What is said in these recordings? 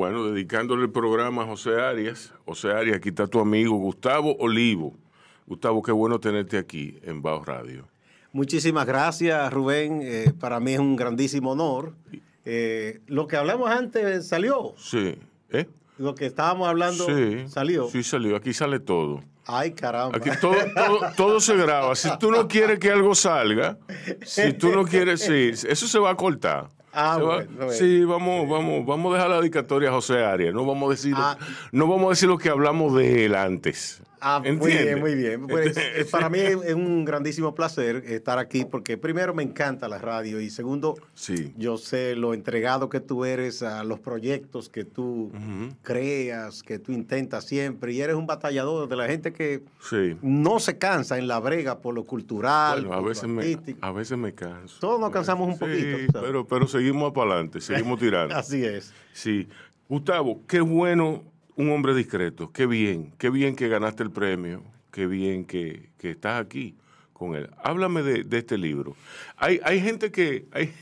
bueno, dedicándole el programa a José Arias. José Arias, aquí está tu amigo Gustavo Olivo. Gustavo, qué bueno tenerte aquí en Bajo Radio. Muchísimas gracias, Rubén. Eh, para mí es un grandísimo honor. Eh, lo que hablamos antes salió. Sí. ¿Eh? Lo que estábamos hablando Sí. salió. Sí, salió. Aquí sale todo. Ay, caramba. Aquí todo, todo, todo se graba. Si tú no quieres que algo salga, si tú no quieres, sí, eso se va a cortar. Ah, Se va- bueno, bueno. Sí, vamos, vamos, vamos a dejar la dedicatoria a José Arias. No vamos a decir, Ah. no vamos a decir lo que hablamos de él antes. Ah, muy bien, muy bien. Pues, para mí es un grandísimo placer estar aquí porque primero me encanta la radio y segundo, Sí. yo sé lo entregado que tú eres a los proyectos que tú creas, que tú intentas siempre y eres un batallador de la gente que Sí. no se cansa en la brega por lo cultural, Bueno, a por lo veces, me, a veces me canso. Todos nos cansamos un Sí, poquito, sabes. pero, pero seguimos para adelante, seguimos tirando. Así es. Sí. Gustavo, qué bueno un hombre discreto. Qué bien, qué bien que ganaste el premio. Qué bien que, que estás aquí con él. Háblame de, de este libro. Hay, hay gente que... Hay,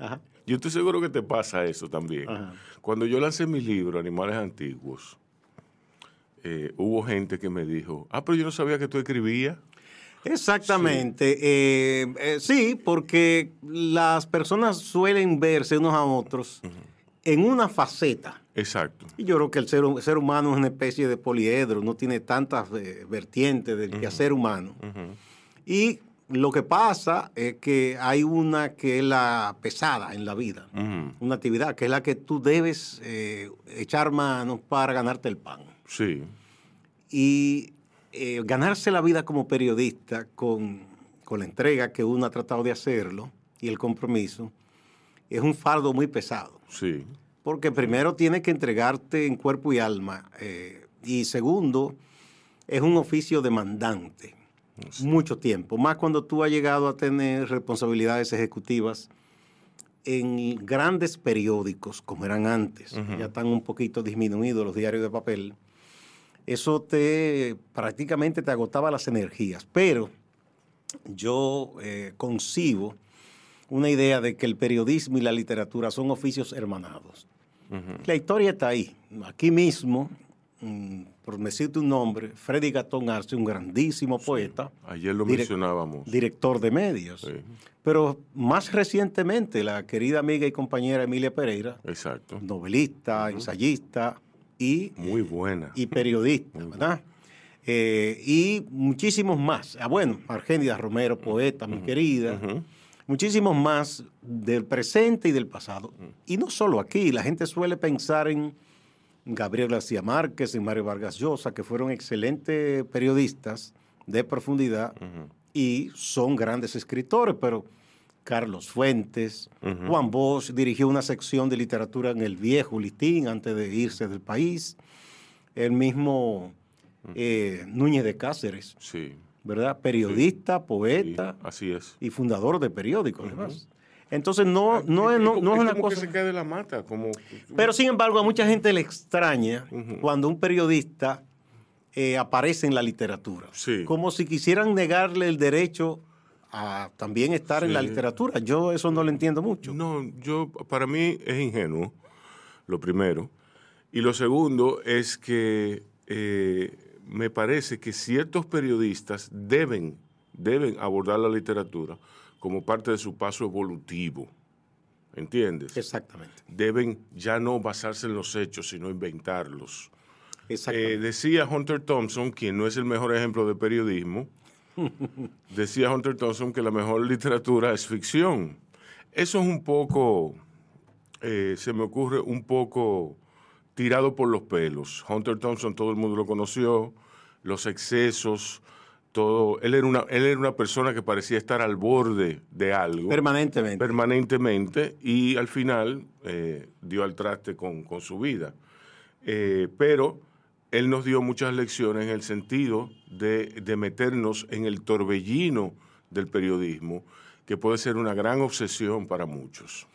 Ajá. yo estoy seguro que te pasa eso también. Ajá. Cuando yo lancé mi libro, Animales Antiguos, eh, hubo gente que me dijo, ah, pero yo no sabía que tú escribías. Exactamente. Eh, eh, sí, porque las personas suelen verse unos a otros en una faceta. Exacto. Y yo creo que el ser, el ser humano es una especie de poliedro, no tiene tantas eh, vertientes del quehacer humano. Y lo que pasa es que hay una que es la pesada en la vida, una actividad que es la que tú debes eh, echar manos para ganarte el pan. Sí. Y eh, ganarse la vida como periodista con, con la entrega que uno ha tratado de hacerlo y el compromiso es un fardo muy pesado. Sí. Porque primero tienes que entregarte en cuerpo y alma. eh, y segundo, es un oficio demandante. Mucho tiempo. Más cuando tú has llegado a tener responsabilidades ejecutivas en grandes periódicos, como eran antes. Ya están un poquito disminuidos los diarios de papel. Eso te prácticamente te agotaba las energías. Pero yo eh, concibo una idea de que el periodismo y la literatura son oficios hermanados. La historia está ahí. Aquí mismo, mm, por decirte un nombre, Freddy Gatón Arce, un grandísimo poeta, Ayer lo Direc- mencionábamos. director de medios. Sí. Pero más recientemente, la querida amiga y compañera Emilia Pereira, Exacto. novelista, ensayista y, Muy buena. y periodista, ¿verdad? Eh, y muchísimos más. Ah, bueno, Argénida Romero, poeta, mi querida. Muchísimos más del presente y del pasado. Y no solo aquí, la gente suele pensar en Gabriel García Márquez, en Mario Vargas Llosa, que fueron excelentes periodistas de profundidad y son grandes escritores, pero Carlos Fuentes, Juan Bosch dirigió una sección de literatura en el viejo Listín antes de irse del país. El mismo eh, Núñez de Cáceres, Sí. ¿Verdad? Periodista, sí, poeta así es. y fundador de periódicos, además. Entonces, no, no, es, no, no es una como cosa... que se cae de la mata, como... Pero, sin embargo, a mucha gente le extraña cuando un periodista eh, aparece en la literatura. Sí. Como si quisieran negarle el derecho a también estar en la literatura. Yo eso no lo entiendo mucho. No, yo, para mí es ingenuo, lo primero. Y lo segundo es que eh, me parece que ciertos periodistas deben, deben abordar la literatura como parte de su paso evolutivo. ¿Entiendes? Exactamente. Deben ya no basarse en los hechos, sino inventarlos. Exactamente. Eh, decía Hunter Thompson, quien no es el mejor ejemplo de periodismo, decía Hunter Thompson que la mejor literatura es ficción. Eso es un poco, eh, se me ocurre, un poco tirado por los pelos. Hunter Thompson, todo el mundo lo conoció, los excesos, todo. Él era una, él era una persona que parecía estar al borde de algo Permanentemente. permanentemente y al final eh, dio al traste con, con su vida. Eh, pero él nos dio muchas lecciones en el sentido de, de meternos en el torbellino del periodismo, que puede ser una gran obsesión para muchos.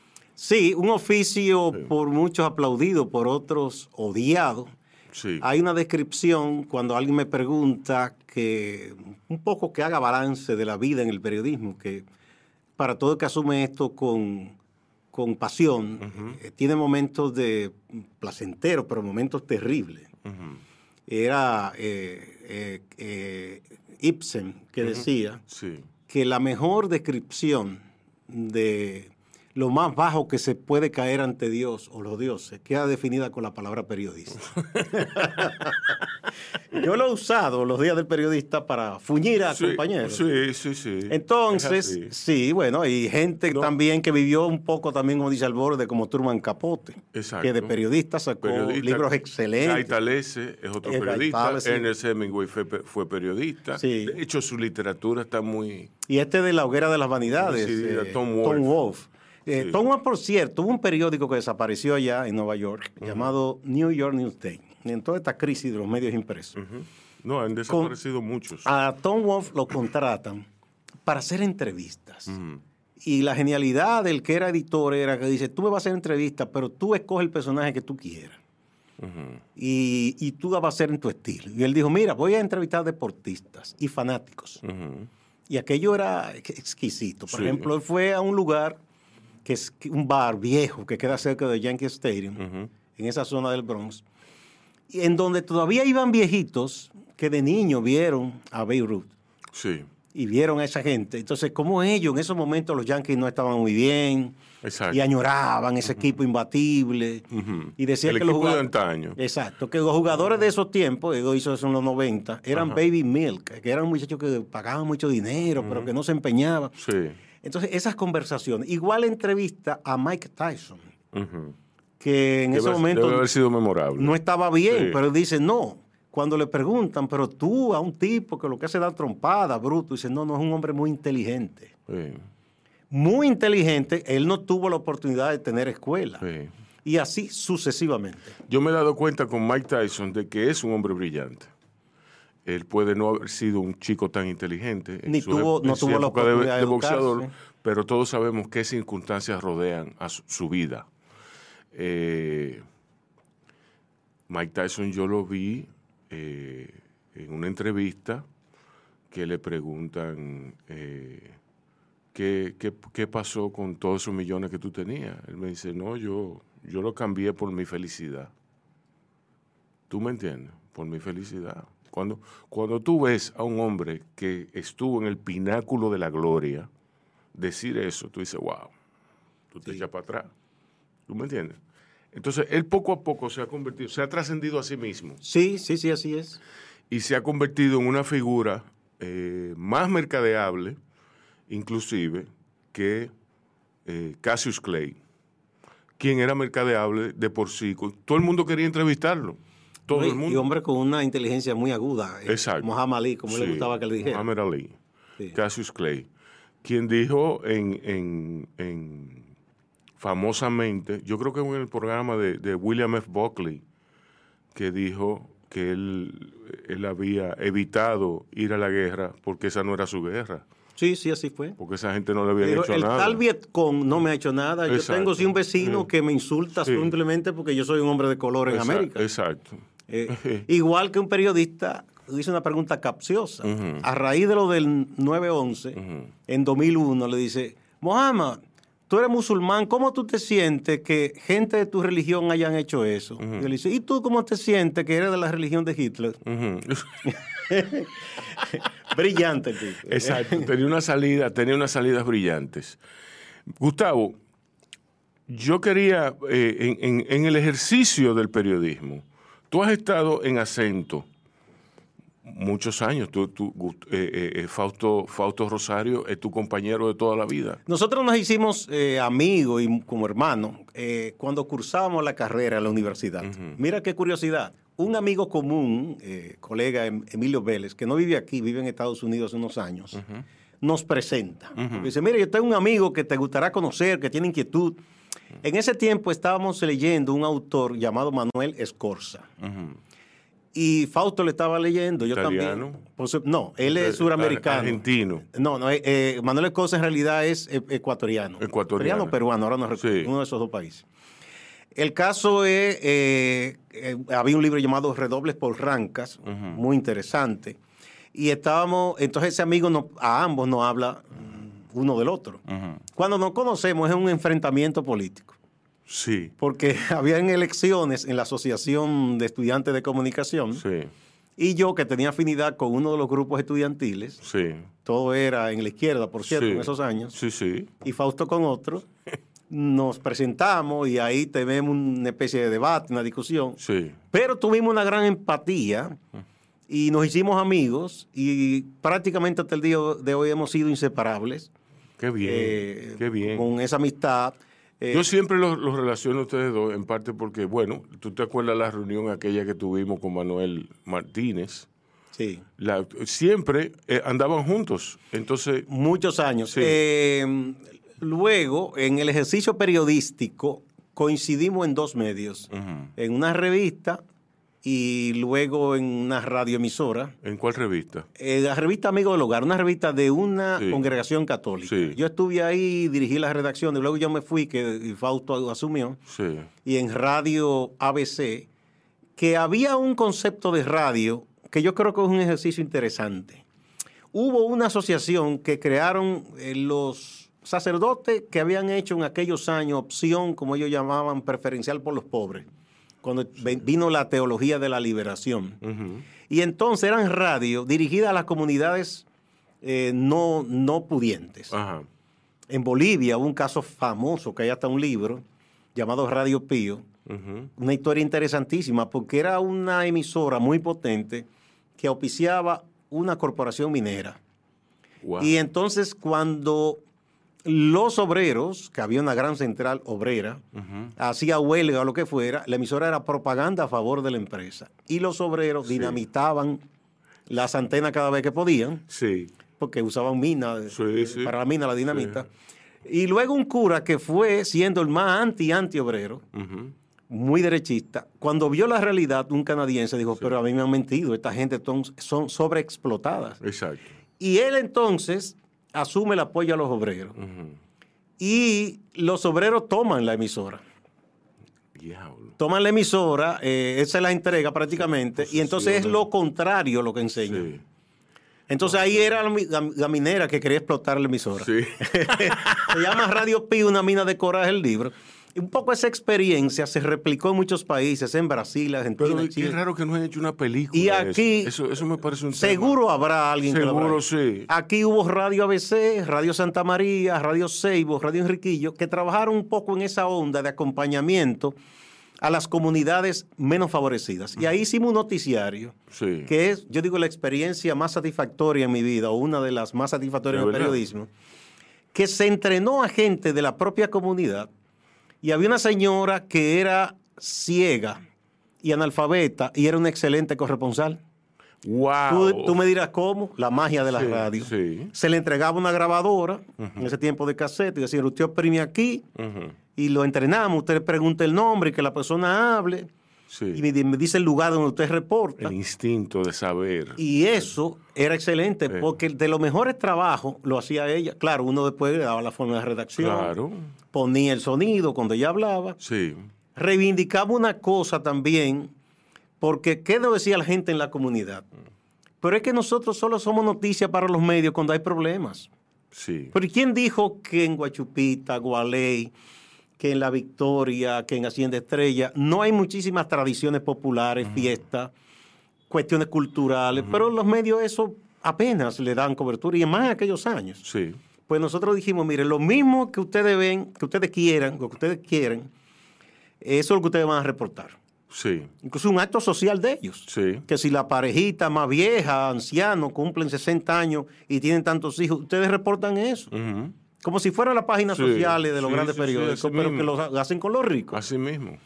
Sí, un oficio por muchos aplaudido, por otros odiado. Sí, Hay una descripción cuando alguien me pregunta que un poco que haga balance de la vida en el periodismo, que para todo el que asume esto con con pasión, eh, tiene momentos de placenteros, pero momentos terribles. Era eh, eh, Ibsen que decía que la mejor descripción de lo más bajo que se puede caer ante Dios o los dioses queda definida con la palabra periodista. Yo lo he usado los días del periodista para fuñir a compañeros. Sí, sí, sí. Entonces, sí, bueno, y gente también que vivió un poco también, como dice Alborde, como Truman Capote, Exacto. que de periodista sacó libros excelentes. Gaitalese es otro periodista, Ernest Hemingway fue, periodista. De hecho, su literatura está muy... Y este de La hoguera de las vanidades, eh, Tom Wolfe. Eh, Tom Wolfe, por cierto, hubo un periódico que desapareció allá en Nueva York llamado New York Newsday en toda esta crisis de los medios impresos. No, han desaparecido muchos. A Tom Wolf lo contratan para hacer entrevistas. Y la genialidad del que era editor era que dice, tú me vas a hacer entrevistas, pero tú escoges el personaje que tú quieras. y, y, tú vas a hacer en tu estilo. Y él dijo, mira, voy a entrevistar deportistas y fanáticos. Y aquello era exquisito. Por ejemplo, él fue a un lugar que es un bar viejo que queda cerca de Yankee Stadium, en esa zona del Bronx en donde todavía iban viejitos que de niño vieron a Beirut. Sí. Y vieron a esa gente. Entonces, como ellos en esos momentos los Yankees no estaban muy bien. Exacto. Y añoraban ese equipo imbatible. Y decían que los jugadores. De exacto. Que los jugadores de esos tiempos, Ego hizo eso en los 90, eran baby milk, que eran muchachos que pagaban mucho dinero, pero que no se empeñaban. Sí. Entonces, esas conversaciones. Igual entrevista a Mike Tyson que en ese momento haber sido memorable. no estaba bien, pero dice, no, cuando le preguntan, pero tú a un tipo que lo que hace es dar trompada, bruto, dice, no, no es un hombre muy inteligente. Muy inteligente, él no tuvo la oportunidad de tener escuela. Y así sucesivamente. Yo me he dado cuenta con Mike Tyson de que es un hombre brillante. Él puede no haber sido un chico tan inteligente. Ni tuvo, no tuvo la oportunidad de, boxeador, pero todos sabemos qué circunstancias rodean a su vida. Eh, Mike Tyson yo lo vi eh, en una entrevista que le preguntan eh, ¿qué, qué, pasó con todos esos millones que tú tenías. Él me dice, no, yo, yo lo cambié por mi felicidad. ¿Tú me entiendes? Por mi felicidad. Cuando, cuando tú ves a un hombre que estuvo en el pináculo de la gloria, decir eso, tú dices, wow, tú te echas para atrás. ¿Tú me entiendes? Entonces, él poco a poco se ha convertido, se ha trascendido a sí mismo. Sí, sí, sí, así es. Y se ha convertido en una figura eh, más mercadeable, inclusive, que eh, Cassius Clay, quien era mercadeable de por sí. Todo el mundo quería entrevistarlo. Todo el mundo. Y hombre con una inteligencia muy aguda. Eh, Exacto. Muhammad Ali, como le gustaba que le dijera. Muhammad Ali. Cassius Clay. Quien dijo en famosamente, yo creo que en el programa de, William F. Buckley, que dijo que él, él había evitado ir a la guerra porque esa no era su guerra. Sí, sí, así fue. Porque esa gente no le había hecho nada. El tal Vietcong no me ha hecho nada. Yo tengo sí un vecino que me insulta simplemente porque yo soy un hombre de color en América. Exacto. Eh, igual que un periodista hizo una pregunta capciosa. A raíz de lo del 9-11, en 2001, le dice, Mohammed, tú eres musulmán, ¿cómo tú te sientes que gente de tu religión hayan hecho eso? Y él dice, ¿y tú cómo te sientes que eres de la religión de Hitler? Brillante, tío. Exacto, tenía una salida, tenía unas salidas brillantes. Gustavo, yo quería, eh, en, el ejercicio del periodismo, tú has estado en acento muchos años. Tú, eh, eh, eh, Fausto, Fausto Rosario es tu compañero de toda la vida. Nosotros nos hicimos amigos y como hermanos cuando cursábamos la carrera en la universidad. Mira qué curiosidad. Un amigo común, colega em, Emilio Vélez, que no vive aquí, vive en Estados Unidos hace unos años, nos presenta. Dice, mira, yo tengo un amigo que te gustará conocer, que tiene inquietud. En ese tiempo estábamos leyendo un autor llamado Manuel Escorza. Y Fausto le estaba leyendo, yo también. no, él es suramericano. Argentino. No, no, eh, eh, Manuel Escosa en realidad es eh, ecuatoriano. Ecuatoriano. peruano, ahora no recuerdo, uno de esos dos países. El caso es, había un libro llamado Redobles por Rancas, muy interesante. Y estábamos, entonces ese amigo a ambos nos habla uno del otro. Cuando nos conocemos es un enfrentamiento político. Sí. Porque habían elecciones en la Asociación de Estudiantes de Comunicación. Sí. Y yo, que tenía afinidad con uno de los grupos estudiantiles, Sí. todo era en la izquierda, por cierto, Sí. en esos años, Sí, sí. y Fausto con otro, nos presentamos y ahí tenemos una especie de debate, una discusión. Sí. Pero tuvimos una gran empatía y nos hicimos amigos y prácticamente hasta el día de hoy hemos sido inseparables. Qué bien. eh, qué bien. Con esa amistad. Eh, Yo siempre los, los relaciono a ustedes dos, en parte porque, bueno, tú te acuerdas la reunión aquella que tuvimos con Manuel Martínez. sí, La- siempre eh, andaban juntos. Entonces, muchos años. Sí. Luego, en el ejercicio periodístico, coincidimos en dos medios. En una revista y luego en una radioemisora. ¿en cuál revista? Eh, la revista Amigo del Hogar, una revista de una Sí. congregación católica. Sí. Yo estuve ahí, dirigí la redacción, y luego yo me fui, que Fausto asumió, Sí. y en Radio ABC, que había un concepto de radio que yo creo que es un ejercicio interesante. Hubo una asociación que crearon eh, los sacerdotes que habían hecho en aquellos años opción, como ellos llamaban, preferencial por los pobres, cuando vino la teología de la liberación. Y entonces eran radio dirigidas a las comunidades eh, no, no pudientes. En Bolivia hubo un caso famoso, que hay hasta un libro, llamado Radio Pío, una historia interesantísima, porque era una emisora muy potente que auspiciaba una corporación minera. Wow. Y entonces cuando los obreros, que había una gran central obrera, hacía huelga o lo que fuera, la emisora era propaganda a favor de la empresa. Y los obreros Sí. dinamitaban las antenas cada vez que podían, Sí. porque usaban minas, Sí, eh, sí. para la mina la dinamita. Y luego un cura que fue siendo el más anti-anti-obrero, Ujú. muy derechista, cuando vio la realidad, un canadiense dijo, pero a mí me han mentido, esta gente son sobreexplotadas. Exacto. Y él entonces asume el apoyo a los obreros. Y los obreros toman la emisora. Diablo. Toman la emisora, eh, esa es la entrega prácticamente, y entonces es lo contrario lo que enseña. Sí. Entonces ahí era la minera que quería explotar la emisora. Sí. Se llama Radio Pi, una mina de coraje el libro. Un poco esa experiencia se replicó en muchos países, en Brasil, Argentina, Pero qué raro que no hayan hecho una película. Y aquí- Eso, eso, eso me parece un tema. Seguro habrá alguien que lo habrá. sí. Aquí hubo Radio ABC, Radio Santa María, Radio Seibo, Radio Enriquillo, que trabajaron un poco en esa onda de acompañamiento a las comunidades menos favorecidas. Y ahí hicimos un noticiario, Sí. que es, yo digo, la experiencia más satisfactoria en mi vida, o una de las más satisfactorias ¿De en el periodismo, que se entrenó a gente de la propia comunidad. Y había una señora que era ciega y analfabeta y era una excelente corresponsal. Wow. Tú, tú me dirás cómo, la magia de la Sí, radio. sí. Se le entregaba una grabadora en ese tiempo de cassette y decía, usted oprime aquí y lo entrenamos, usted le pregunta el nombre y que la persona hable Sí. y me, di- me dice el lugar donde usted reporta. El instinto de saber. Y eso era excelente Sí. porque de los mejores trabajos lo hacía ella. Claro, uno después le daba la forma de redacción, Claro. ponía el sonido cuando ella hablaba. Sí. Reivindicaba una cosa también, porque ¿qué nos decía la gente en la comunidad? Pero es que nosotros solo somos noticia para los medios cuando hay problemas. Sí. Pero ¿y ¿quién dijo que en Guachupita, Gualey, que en La Victoria, que en Hacienda Estrella, no hay muchísimas tradiciones populares, fiestas, cuestiones culturales, pero los medios eso apenas le dan cobertura y más en aquellos años. Sí. Pues nosotros dijimos, mire, lo mismo que ustedes ven, que ustedes quieran, lo que ustedes quieren, eso es lo que ustedes van a reportar. Sí. Incluso un acto social de ellos. Sí. Que si la parejita más vieja, anciano, cumplen 60 años y tienen tantos hijos, ustedes reportan eso. Ujú. Como si fueran las páginas Sí, sociales de los sí, grandes sí, periódicos, pero mismo. que lo ha- hacen con los ricos. Así mismo.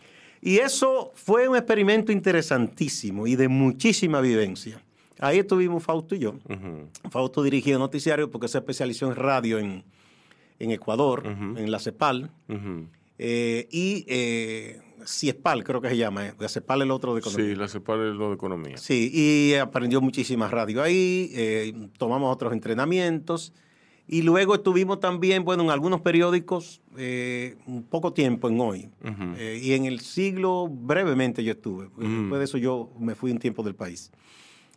Y eso fue un experimento interesantísimo y de muchísima vivencia. Ahí estuvimos Fausto y yo. Ujú. Fausto dirigía noticiario porque se especializó en radio en, en Ecuador, Ujú. en la CEPAL. Ujú. eh, y eh, CIESPAL, creo que se llama. eh. La CEPAL es el otro de economía. Sí, la separa de lo de economía. Sí, y aprendió muchísimas radio ahí, eh, tomamos otros entrenamientos y luego estuvimos también, bueno, en algunos periódicos, eh, un poco tiempo en hoy. Eh, y en el siglo brevemente yo estuve. Mm. Después de eso yo me fui un tiempo del país.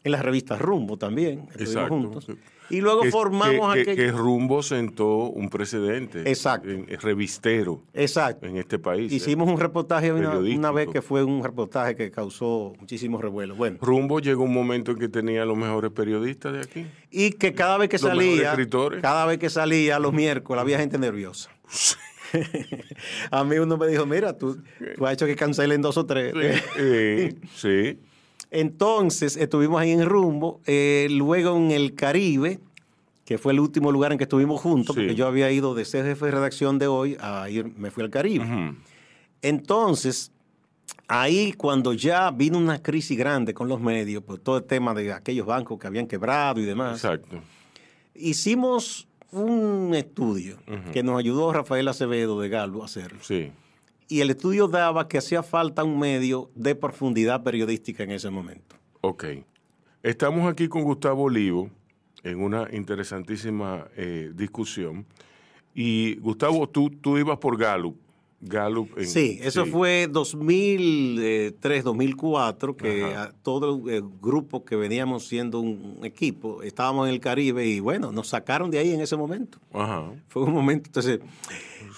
En las revistas Rumbo también, estuvimos Exacto. juntos. Y luego Que- formamos que, que- aquello. que Rumbo sentó un precedente. Exacto. en- revistero Exacto. en este país. ¿eh? Hicimos un reportaje una, vez que fue un reportaje que causó muchísimos revuelos. Bueno, Rumbo llegó un momento en que tenía los mejores periodistas de aquí. y que cada vez que Los salía, escritores. cada vez que salía los miércoles había gente nerviosa. A mí uno me dijo, mira, tú, tú has hecho que cancelen dos o tres. Eh, sí. Entonces estuvimos ahí en Rumbo, eh, luego en el Caribe, que fue el último lugar en que estuvimos juntos, Sí. porque yo había ido de ser jefe de redacción de hoy a ir, me fui al Caribe. Entonces, ahí cuando ya vino una crisis grande con los medios, por todo el tema de aquellos bancos que habían quebrado y demás, Exacto. hicimos un estudio que nos ayudó Rafael Acevedo de Galo a hacer. Sí. Y el estudio daba que hacía falta un medio de profundidad periodística en ese momento. Ok. Estamos aquí con Gustavo Olivo en una interesantísima eh, discusión. Y Gustavo, tú, tú ibas por Gallup. Gallup en- Sí, eso sí. fue 2003, 2004, que Ajá. a todo el grupo que veníamos siendo un equipo, estábamos en el Caribe y bueno, nos sacaron de ahí en ese momento. Ajá. Fue un momento, entonces...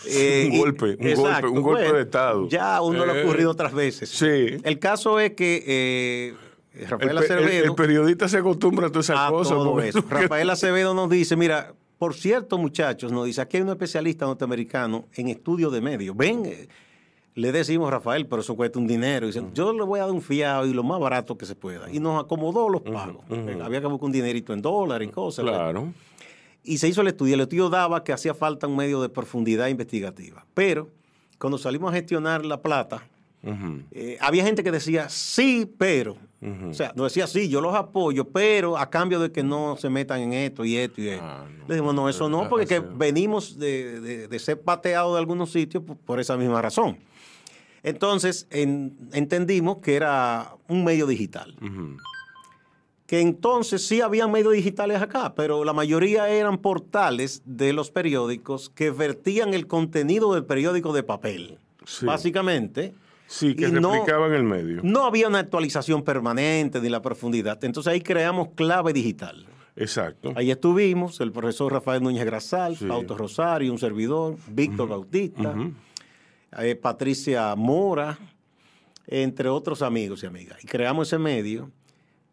Un y- golpe, un golpe, un golpe de Estado. Ya uno lo ha Eh, ocurrido otras veces. sí. El caso es que eh, El, Rafael el- Acevedo... el periodista se acostumbra a todas esas a cosas. todo eso. Rafael Acevedo nos dice, mira, por cierto, muchachos, nos dice, aquí hay un especialista norteamericano en estudio de medios. Ven, eh, le decimos, Rafael, pero eso cuesta un dinero. Dice, yo le voy a dar un fiado y lo más barato que se pueda. Y nos acomodó los pagos. Había que buscar un dinerito en dólares y cosas. Claro. Y se hizo el estudio. El estudio daba que hacía falta un medio de profundidad investigativa. Pero cuando salimos a gestionar la plata, Eh, había gente que decía sí, pero. O sea, no decía sí, yo los apoyo, pero a cambio de que no se metan en esto y esto y esto. Ah, no. Le dijimos, no, eso no, porque que venimos de, de- de ser pateados de algunos sitios por, por esa misma razón. Entonces, en- entendimos que era un medio digital. Que entonces sí había medios digitales acá, pero la mayoría eran portales de los periódicos que vertían el contenido del periódico de papel. Sí. Básicamente. Sí, que Y no- replicaban el medio. No había una actualización permanente ni la profundidad. Entonces ahí creamos clave digital. Exacto. Ahí estuvimos, el profesor Rafael Núñez Grasal, Sí. Fausto Rosario, un servidor, Víctor Bautista, eh, Patricia Mora, entre otros amigos y amigas. Y creamos ese medio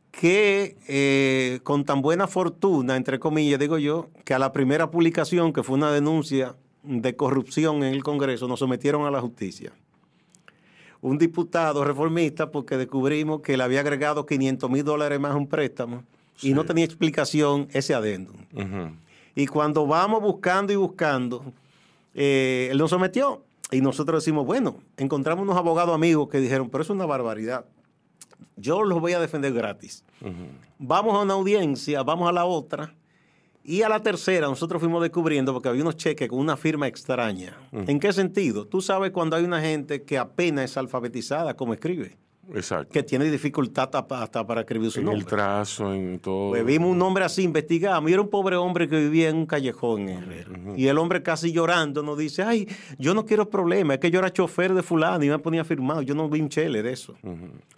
que eh, con tan buena fortuna, entre comillas, digo yo, que a la primera publicación, que fue una denuncia de corrupción en el Congreso, nos sometieron a la justicia. Un diputado reformista porque descubrimos que le había agregado 500 mil dólares más a un préstamo y no tenía explicación ese adendum. Y cuando vamos buscando y buscando, eh, él nos sometió. Y nosotros decimos, bueno, encontramos unos abogados amigos que dijeron, pero es una barbaridad. Yo los voy a defender gratis. Vamos a una audiencia, vamos a la otra. Y a la tercera, nosotros fuimos descubriendo, porque había unos cheques con una firma extraña. ¿En qué sentido? Tú sabes cuando hay una gente que apenas es alfabetizada, como escribe, Exacto. que tiene dificultad hasta para escribir su en nombre. el trazo, en todo. Pues vimos un hombre así, investigamos, y era un pobre hombre que vivía en un callejón en Herrera. Y el hombre casi llorando nos dice, ay, yo no quiero problemas, es que yo era chofer de fulano y me ponía firmado, yo no vi un chele de eso.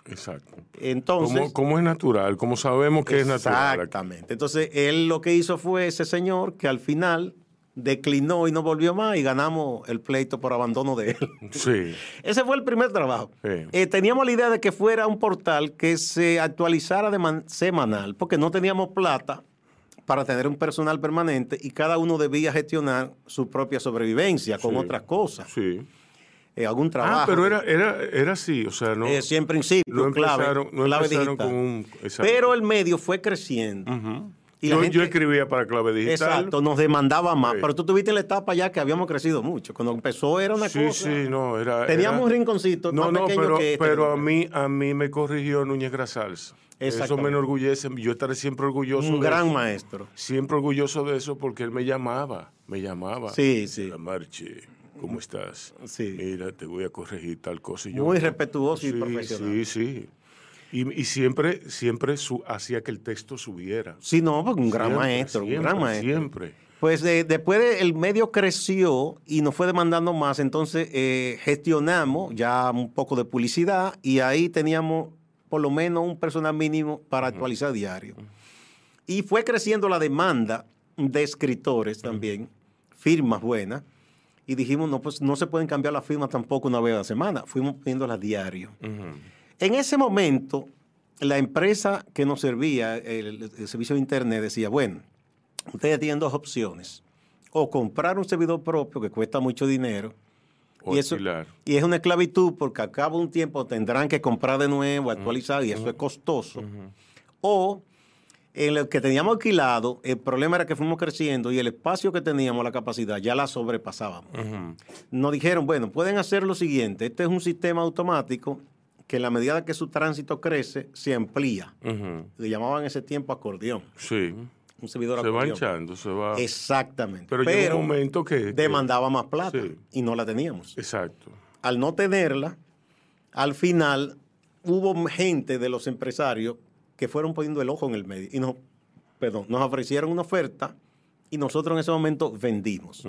Exacto. Entonces... Como es natural, como sabemos que es natural. Exactamente. Entonces, él lo que hizo fue ese señor que al final declinó y no volvió más y ganamos el pleito por abandono de él. Sí. Ese fue el primer trabajo. Sí. Eh, teníamos la idea de que fuera un portal que se actualizara de man- semanal, porque no teníamos plata para tener un personal permanente y cada uno debía gestionar su propia sobrevivencia con Sí. otras cosas, Sí. eh, algún trabajo. Ah, pero era, era, era así, o sea, no. Eh, sí, en principio, no clave, empezaron, no clave empezaron con un. Pero el medio fue creciendo. Y yo, gente- yo escribía para clave digital. Exacto, nos demandaba más. Sí. Pero tú tuviste la etapa ya que habíamos crecido mucho. Cuando empezó era una Sí, cosa. sí, no, era. Teníamos era- un rinconcito No, más no, pequeño pero, que este. pero a mí, a mí me corrigió Núñez Grasals. Eso me enorgullece. Yo estaré siempre orgulloso un de gran eso. maestro. Siempre orgulloso de eso porque él me llamaba, me llamaba. Sí, sí. La Marche, ¿cómo estás? Sí. Mira, te voy a corregir tal cosa. Y yo, Muy respetuoso y Sí, profesional. Sí, sí. Y, y siempre, siempre su- hacía que el texto subiera. Sí, no, porque un gran Siempre, maestro, un siempre, gran maestro. Siempre. Pues eh, después de- el medio creció y nos fue demandando más, entonces eh, gestionamos ya un poco de publicidad y ahí teníamos por lo menos un personal mínimo para actualizar diario. Y fue creciendo la demanda de escritores también, firmas buenas, y dijimos, no, pues no se pueden cambiar las firmas tampoco una vez a la semana, fuimos viéndolas diario. En ese momento, la empresa que nos servía, el, servicio de Internet, decía, bueno, ustedes tienen dos opciones, o comprar un servidor propio que cuesta mucho dinero, y, eso, y es una esclavitud porque a cabo de un tiempo tendrán que comprar de nuevo, actualizar, y eso es costoso. O en lo que teníamos alquilado, el problema era que fuimos creciendo y el espacio que teníamos, la capacidad, ya la sobrepasábamos. Nos dijeron, bueno, pueden hacer lo siguiente, este es un sistema automático que en la medida que su tránsito crece, se amplía. Le llamaban ese tiempo acordeón. Sí. Un servidor se va hinchando, se va. Exactamente. Pero, Pero un momento que. Demandaba más plata y no la teníamos. Exacto. Al no tenerla, al final hubo gente de los empresarios que fueron poniendo el ojo en el medio y no, perdón, nos ofrecieron una oferta y nosotros en ese momento vendimos,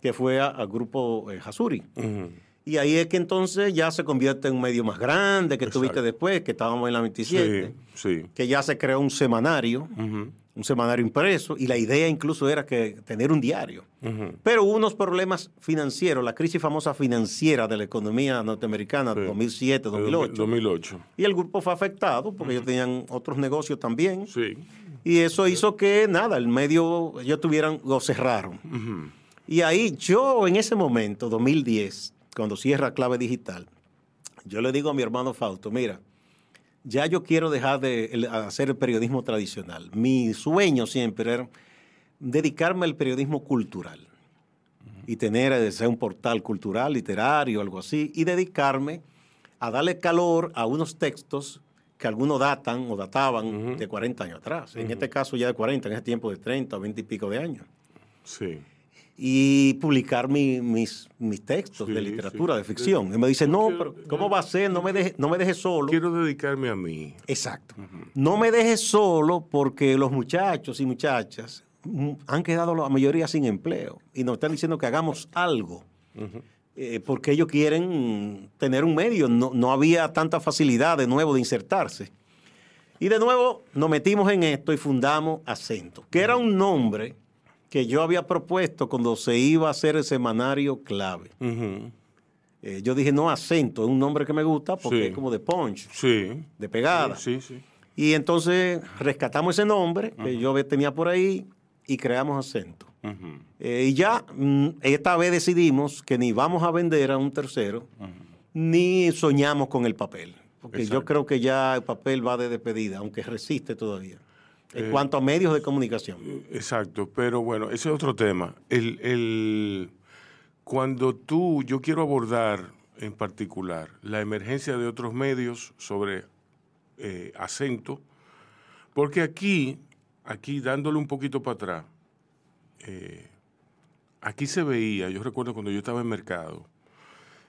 que fue al grupo eh, Hasuri. Y ahí es que entonces ya se convierte en un medio más grande que tuviste después, que estábamos en la 27, que ya se creó un semanario, un semanario impreso, y la idea incluso era que tener un diario. Pero hubo unos problemas financieros, la crisis famosa financiera de la economía norteamericana de 2007, 2008. 2008. Y el grupo fue afectado porque ellos tenían otros negocios también. Sí. Y eso hizo que, nada, el medio, ellos tuvieran, lo cerraron. Y ahí yo en ese momento, 2010, cuando cierra clave digital, yo le digo a mi hermano Fausto, mira, ya yo quiero dejar de hacer el periodismo tradicional. Mi sueño siempre era dedicarme al periodismo cultural y tener eh, ser un portal cultural, literario, algo así, y dedicarme a darle calor a unos textos que algunos datan o databan de 40 años atrás. En este caso ya de 40, en ese tiempo de 30 o 20 y pico de años. Sí y publicar mis, mis textos de literatura, de ficción. Y me dice, no, pero ¿cómo va a ser? No me dejes no me deje solo. Quiero dedicarme a mí. Exacto. No me dejes solo porque los muchachos y muchachas mm, han quedado la mayoría sin empleo y nos están diciendo que hagamos algo. Eh, porque ellos quieren tener un medio. No, no había tanta facilidad de nuevo de insertarse. Y de nuevo nos metimos en esto y fundamos Acento, que era un nombre que yo había propuesto cuando se iba a hacer el semanario clave. Eh, yo dije, no, acento, es un nombre que me gusta porque es como de punch, sí. de pegada. Sí, sí, y entonces rescatamos ese nombre que yo tenía por ahí y creamos acento. Eh, y ya mm, esta vez decidimos que ni vamos a vender a un tercero, ni soñamos con el papel. Porque yo creo que ya el papel va de despedida, aunque resiste todavía en eh, cuanto a medios de comunicación. Exacto, pero bueno, ese es otro tema. El, cuando tú, yo quiero abordar en particular la emergencia de otros medios sobre eh, acento, porque aquí, aquí dándole un poquito para atrás, eh, aquí se veía, yo recuerdo cuando yo estaba en mercado,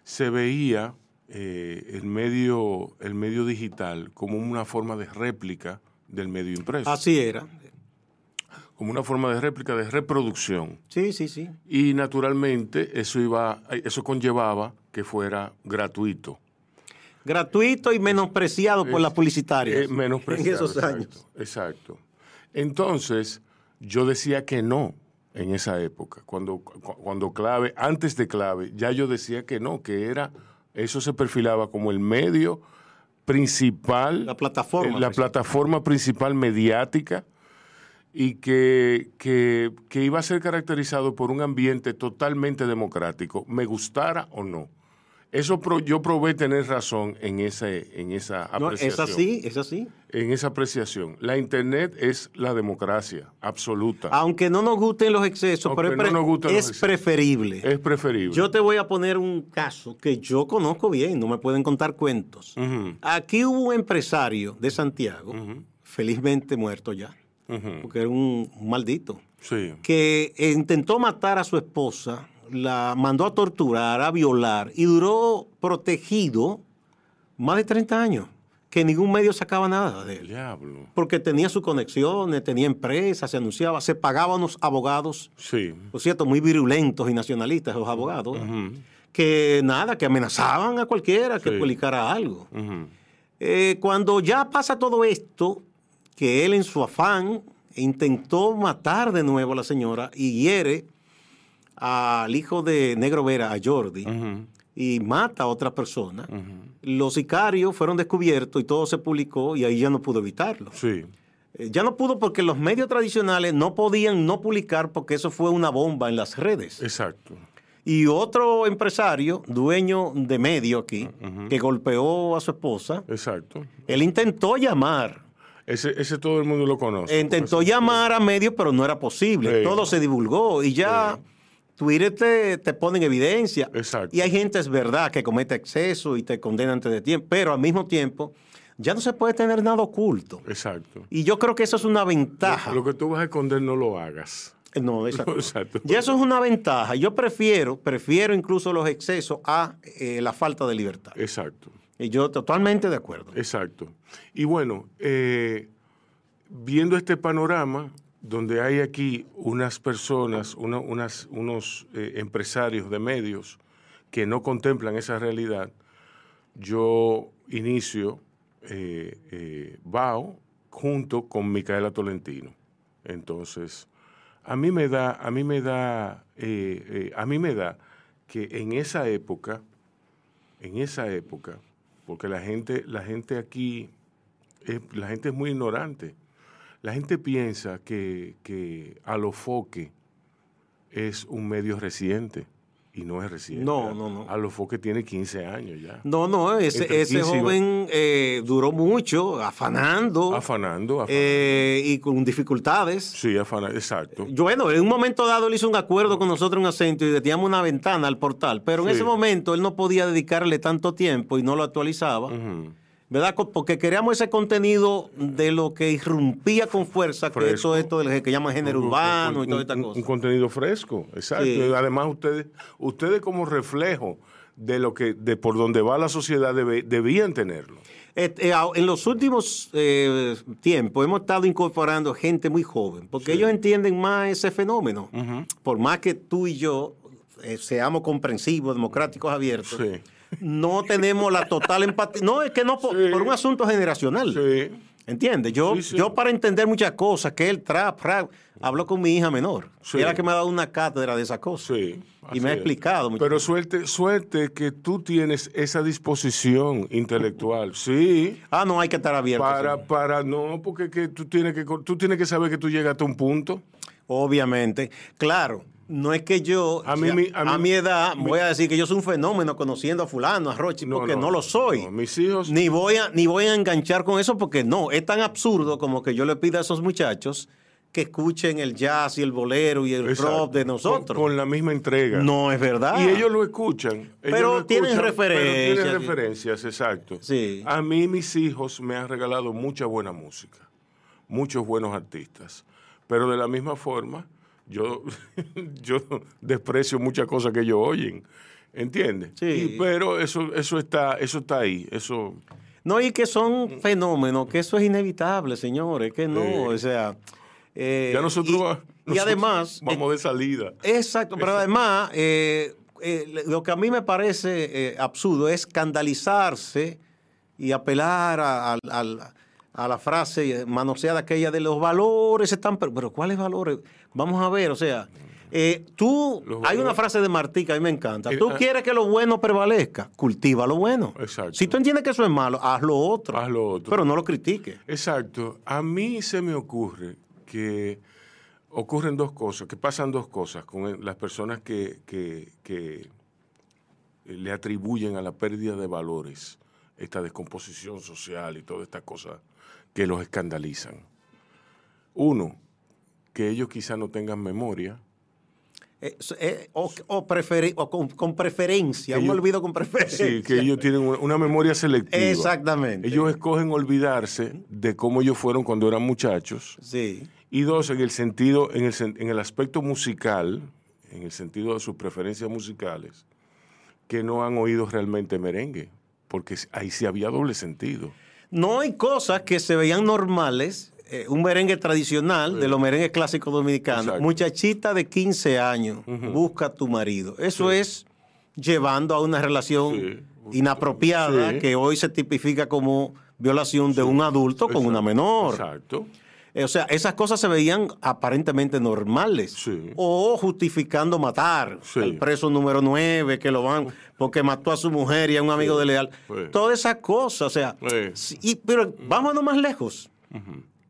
se veía el, medio, el medio digital como una forma de réplica del medio impreso. Así era. Como una forma de réplica, de reproducción. Sí, sí, sí. Y naturalmente eso iba, eso conllevaba que fuera gratuito. Gratuito y menospreciado por las publicitarias. Eh, menospreciado. En esos años. Exacto. Entonces, yo decía que no en esa época. Cuando, cuando clave, antes de clave, ya yo decía que no, que era, eso se perfilaba como el medio principal, la plataforma, la plataforma principal mediática y que, que, iba a ser caracterizado por un ambiente totalmente democrático, me gustara o no. Eso yo probé tener razón en, ese, en esa apreciación. es así, es así. En esa apreciación. La Internet es la democracia absoluta. Aunque no nos gusten los excesos, pero es, preferible. Es preferible. Yo te voy a poner un caso que yo conozco bien, no me pueden contar cuentos. Aquí hubo un empresario de Santiago, felizmente muerto ya, porque era un, maldito, que intentó matar a su esposa la mandó a torturar, a violar y duró protegido más de 30 años, que ningún medio sacaba nada de él. Diablo. Porque tenía sus conexiones, tenía empresas, se anunciaba, se pagaban los abogados, sí. por cierto, muy virulentos y nacionalistas los abogados, que nada, que amenazaban a cualquiera que publicara algo. Eh, cuando ya pasa todo esto, que él en su afán intentó matar de nuevo a la señora y hiere al hijo de Negro Vera, a Jordi, y mata a otra persona, los sicarios fueron descubiertos y todo se publicó y ahí ya no pudo evitarlo. Sí. Eh, Ya no pudo porque los medios tradicionales no podían no publicar porque eso fue una bomba en las redes. Exacto. Y otro empresario, dueño de medio aquí, que golpeó a su esposa, Exacto. él intentó llamar, Ese, ese todo el mundo lo conoce. intentó llamar a medios, pero no era posible. Sí. Todo se divulgó y ya Twitter te, te pone en evidencia. Exacto. Y hay gente, es verdad, que comete exceso y te condena antes de tiempo, pero al mismo tiempo ya no se puede tener nada oculto. Exacto. Y yo creo que eso es una ventaja. Lo que tú vas a esconder no lo hagas. No, exacto. Exacto. Y eso es una ventaja. Yo prefiero, prefiero incluso los excesos a eh, la falta de libertad. Exacto. Y yo totalmente de acuerdo. Exacto. Y bueno, eh, viendo este panorama, donde hay aquí unas personas, unos eh, empresarios de medios que no contemplan esa realidad, yo inicio eh, eh, BAO junto con Micaela Tolentino. Entonces, a mí me da, a mí me da, eh, a mí me da que en esa época, en esa época, porque la gente, la gente aquí, la gente es muy ignorante. La gente piensa que, que Alofoque es un medio reciente y no es reciente. No, no, no. Alofoque tiene 15 años ya. No, no, ese, ese 15 y joven eh, duró mucho, afanando Afanando, afanando. eh, y con dificultades. sí, afanando, exacto. Yo, Bueno, en un momento dado él hizo un acuerdo con nosotros en acento y le teníamos una ventana al portal, pero en Sí. ese momento él no podía dedicarle tanto tiempo y no lo actualizaba. ¿Verdad? Porque queríamos ese contenido de lo que irrumpía con fuerza, que Fresco. es todo esto de lo que llaman género Un- urbano y toda esta un- cosa. Un contenido fresco, exacto. Sí. Además, ustedes, ustedes como reflejo de lo que, de por donde va la sociedad debe- debían tenerlo. Eh, En los últimos eh, tiempos hemos estado incorporando gente muy joven, porque ellos entienden más ese fenómeno. Por más que tú y yo eh, seamos comprensivos, democráticos, abiertos, Sí. No tenemos la total empatía. No, es que no, por, Sí. por un asunto generacional. Sí. ¿Entiendes? Yo, Sí, sí. yo para entender muchas cosas, que él trap, rap, hablo con mi hija menor. Sí. Y era que me ha dado una cátedra de esas cosas. Sí, Y me ha explicado Pero suerte, suerte que tú tienes esa disposición intelectual, sí, Ah, no, hay que estar abierto. para, para no, porque que tú tienes que tú tienes que saber que tú llegas a un punto. Obviamente. Claro, no es que yo, A mí ya- mi- a a, mí- mi edad, voy a decir que yo soy un fenómeno conociendo a fulano, a Rochi, No, porque no, no, lo soy. no, mis hijos- Ni voy, a, ni voy a enganchar con eso porque no, es tan absurdo como que yo le pido a esos muchachos que escuchen el jazz y el bolero y el Exacto. rock de nosotros. Con, con la misma entrega. No es verdad. Y ellos lo escuchan. ellos Pero lo tienen escuchan, referencias, Pero tienen referencias, exacto. Sí. A mí mis hijos me han regalado mucha buena música, muchos buenos artistas. Pero de la misma forma, yo, yo desprecio muchas cosas que ellos oyen. ¿Entiendes? Sí. Y- pero eso, eso está, eso está ahí. Eso, No, y que son fenómenos, que eso es inevitable, señores, que no, o sea... eh, ya nosotros, y- además... vamos de salida. Exacto, pero además, eh, eh, lo que a mí me parece absurdo es escandalizarse y apelar a, al- al- a la frase manoseada aquella de los valores están... Pero, pero ¿cuáles valores? Vamos a ver, o sea, eh, tú... Hay una frase de Martí que a mí me encanta. Eh, Tú ah. quieres que lo bueno prevalezca, cultiva lo bueno. Exacto. Si tú entiendes que eso es malo, haz lo otro. Haz lo otro. Pero no lo critiques. Exacto. A mí se me ocurre que ocurren dos cosas, que pasan dos cosas con las personas que, que- que le atribuyen a la pérdida de valores esta descomposición social y todas estas cosas que los escandalizan. Uno, que ellos quizá no tengan memoria. Eh, eh, o o preferi- o con, con preferencia, un Ellos- olvido con preferencia. Sí, que ellos tienen una- una memoria selectiva. Exactamente. Ellos escogen olvidarse de cómo ellos fueron cuando eran muchachos Sí. Y dos, en el sentido, en el, en el aspecto musical, en el sentido de sus preferencias musicales, que no han oído realmente merengue, porque ahí sí había doble sentido. No hay cosas que se veían normales. eh, un merengue tradicional, de los merengues clásicos dominicanos. Exacto. Muchachita de 15 años, busca a tu marido. Eso es llevando a una relación Sí. inapropiada que hoy se tipifica como violación de un adulto con una menor. Exacto. Eh, O sea, esas cosas se veían aparentemente normales. Sí. O justificando matar. Sí. El preso número 9 que lo van porque mató a su mujer y a un amigo de leal. Todas esas cosas. O sea, y- pero vámonos más lejos.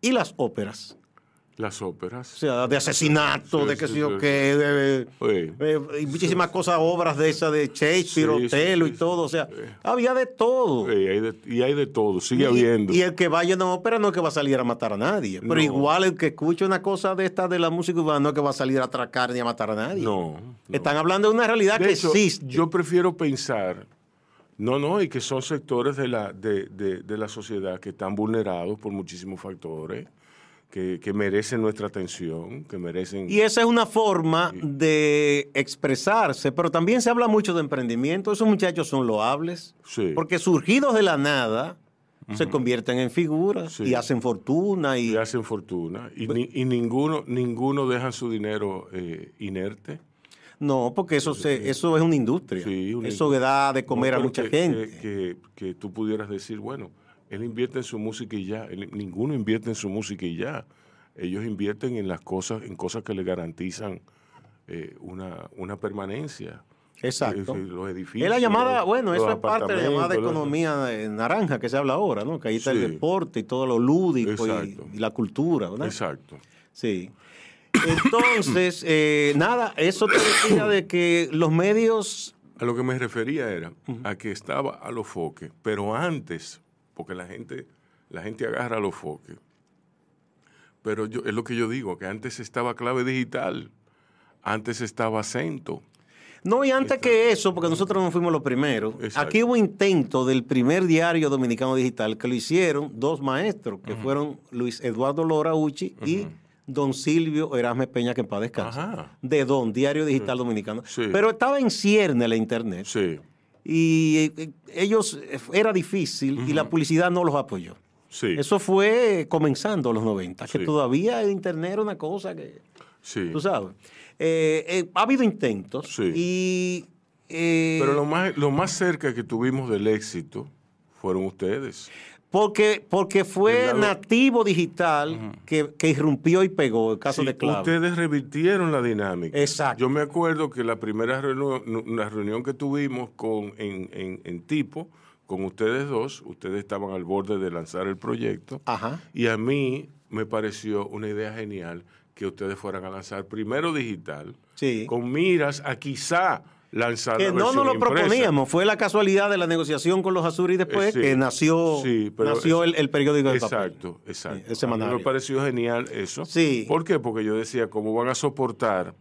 ¿Y las óperas? Las óperas. O sea, de asesinato, Sí, de qué sí, sé yo sí, qué, de- eh, y muchísimas cosas, obras de esas de Shakespeare, Otelo y todo. O sea, había de todo. Sí, hay de- y hay de todo, sigue Y- habiendo. Y, el que vaya a una ópera no es que va a salir a matar a nadie. Pero No. igual el que escucha una cosa de esta de la música urbana no es que va a salir a atracar ni a matar a nadie. no. no. Están hablando de una realidad De que hecho, existe. yo prefiero pensar, no, no, y que son sectores de la, de, de- de la sociedad que están vulnerados por muchísimos factores, que, que merecen nuestra atención, que merecen... Y esa es una forma de expresarse, pero también se habla mucho de emprendimiento. Esos muchachos son loables, Sí. porque surgidos de la nada se convierten en figuras Sí. y hacen fortuna y y hacen fortuna y, ni- y ninguno ninguno dejan su dinero eh, inerte no, porque eso se, eso es una industria. Sí, una eso da de comer No, a mucha que- gente. que- que tú pudieras decir bueno él invierte en su música y ya Él- ninguno invierte en su música y ya ellos invierten en las cosas en cosas que le garantizan eh, una, una permanencia Exacto. Eh, los edificios Es la llamada, bueno, eso es parte de la llamada economía eh, naranja que se habla ahora, ¿no? Que ahí está el deporte y todo lo lúdico y, la cultura, ¿verdad? exacto Sí. Entonces, eh, nada, eso te decía de que los medios, A lo que me refería era a que estaba a los foques, pero antes, porque la gente, la gente agarra los foques. Pero yo, es lo que yo digo, que antes estaba clave digital, antes estaba acento. no y antes que eso, porque nosotros no fuimos los primeros, Exacto. aquí hubo intento del primer diario dominicano digital que lo hicieron dos maestros, que fueron Luis Eduardo Lora Uchi y don Silvio Erasme Peña, que en paz descanse, Ajá. de Don, Diario Digital Dominicano. Sí. Pero estaba en cierne la internet. Sí, y eh, ellos eh, era difícil y la publicidad no los apoyó. sí, Eso fue comenzando los 90, que todavía el internet era una cosa que, sí. tú sabes. Eh, eh, ha habido intentos Sí. y... eh, Pero lo más, lo más cerca que tuvimos del éxito fueron ustedes. Porque, porque fue lado- nativo digital que, que irrumpió y pegó el caso Sí, de Clavo. ustedes revirtieron la dinámica. Exacto. Yo me acuerdo que la primera reunión, la reunión que tuvimos con, en, en- en tipo, con ustedes dos, ustedes estaban al borde de lanzar el proyecto, Ajá. y a mí me pareció una idea genial que ustedes fueran a lanzar primero digital, Sí. con miras a quizá lanzar Que la no nos lo impresa. proponíamos, fue la casualidad de la negociación con los Azuris después Eh, sí. que nació, Sí, pero nació es- el, el periódico de papel. Exacto, exacto. Mí semanario. me pareció genial eso. Sí. ¿Por qué? Porque yo decía, ¿cómo van a soportar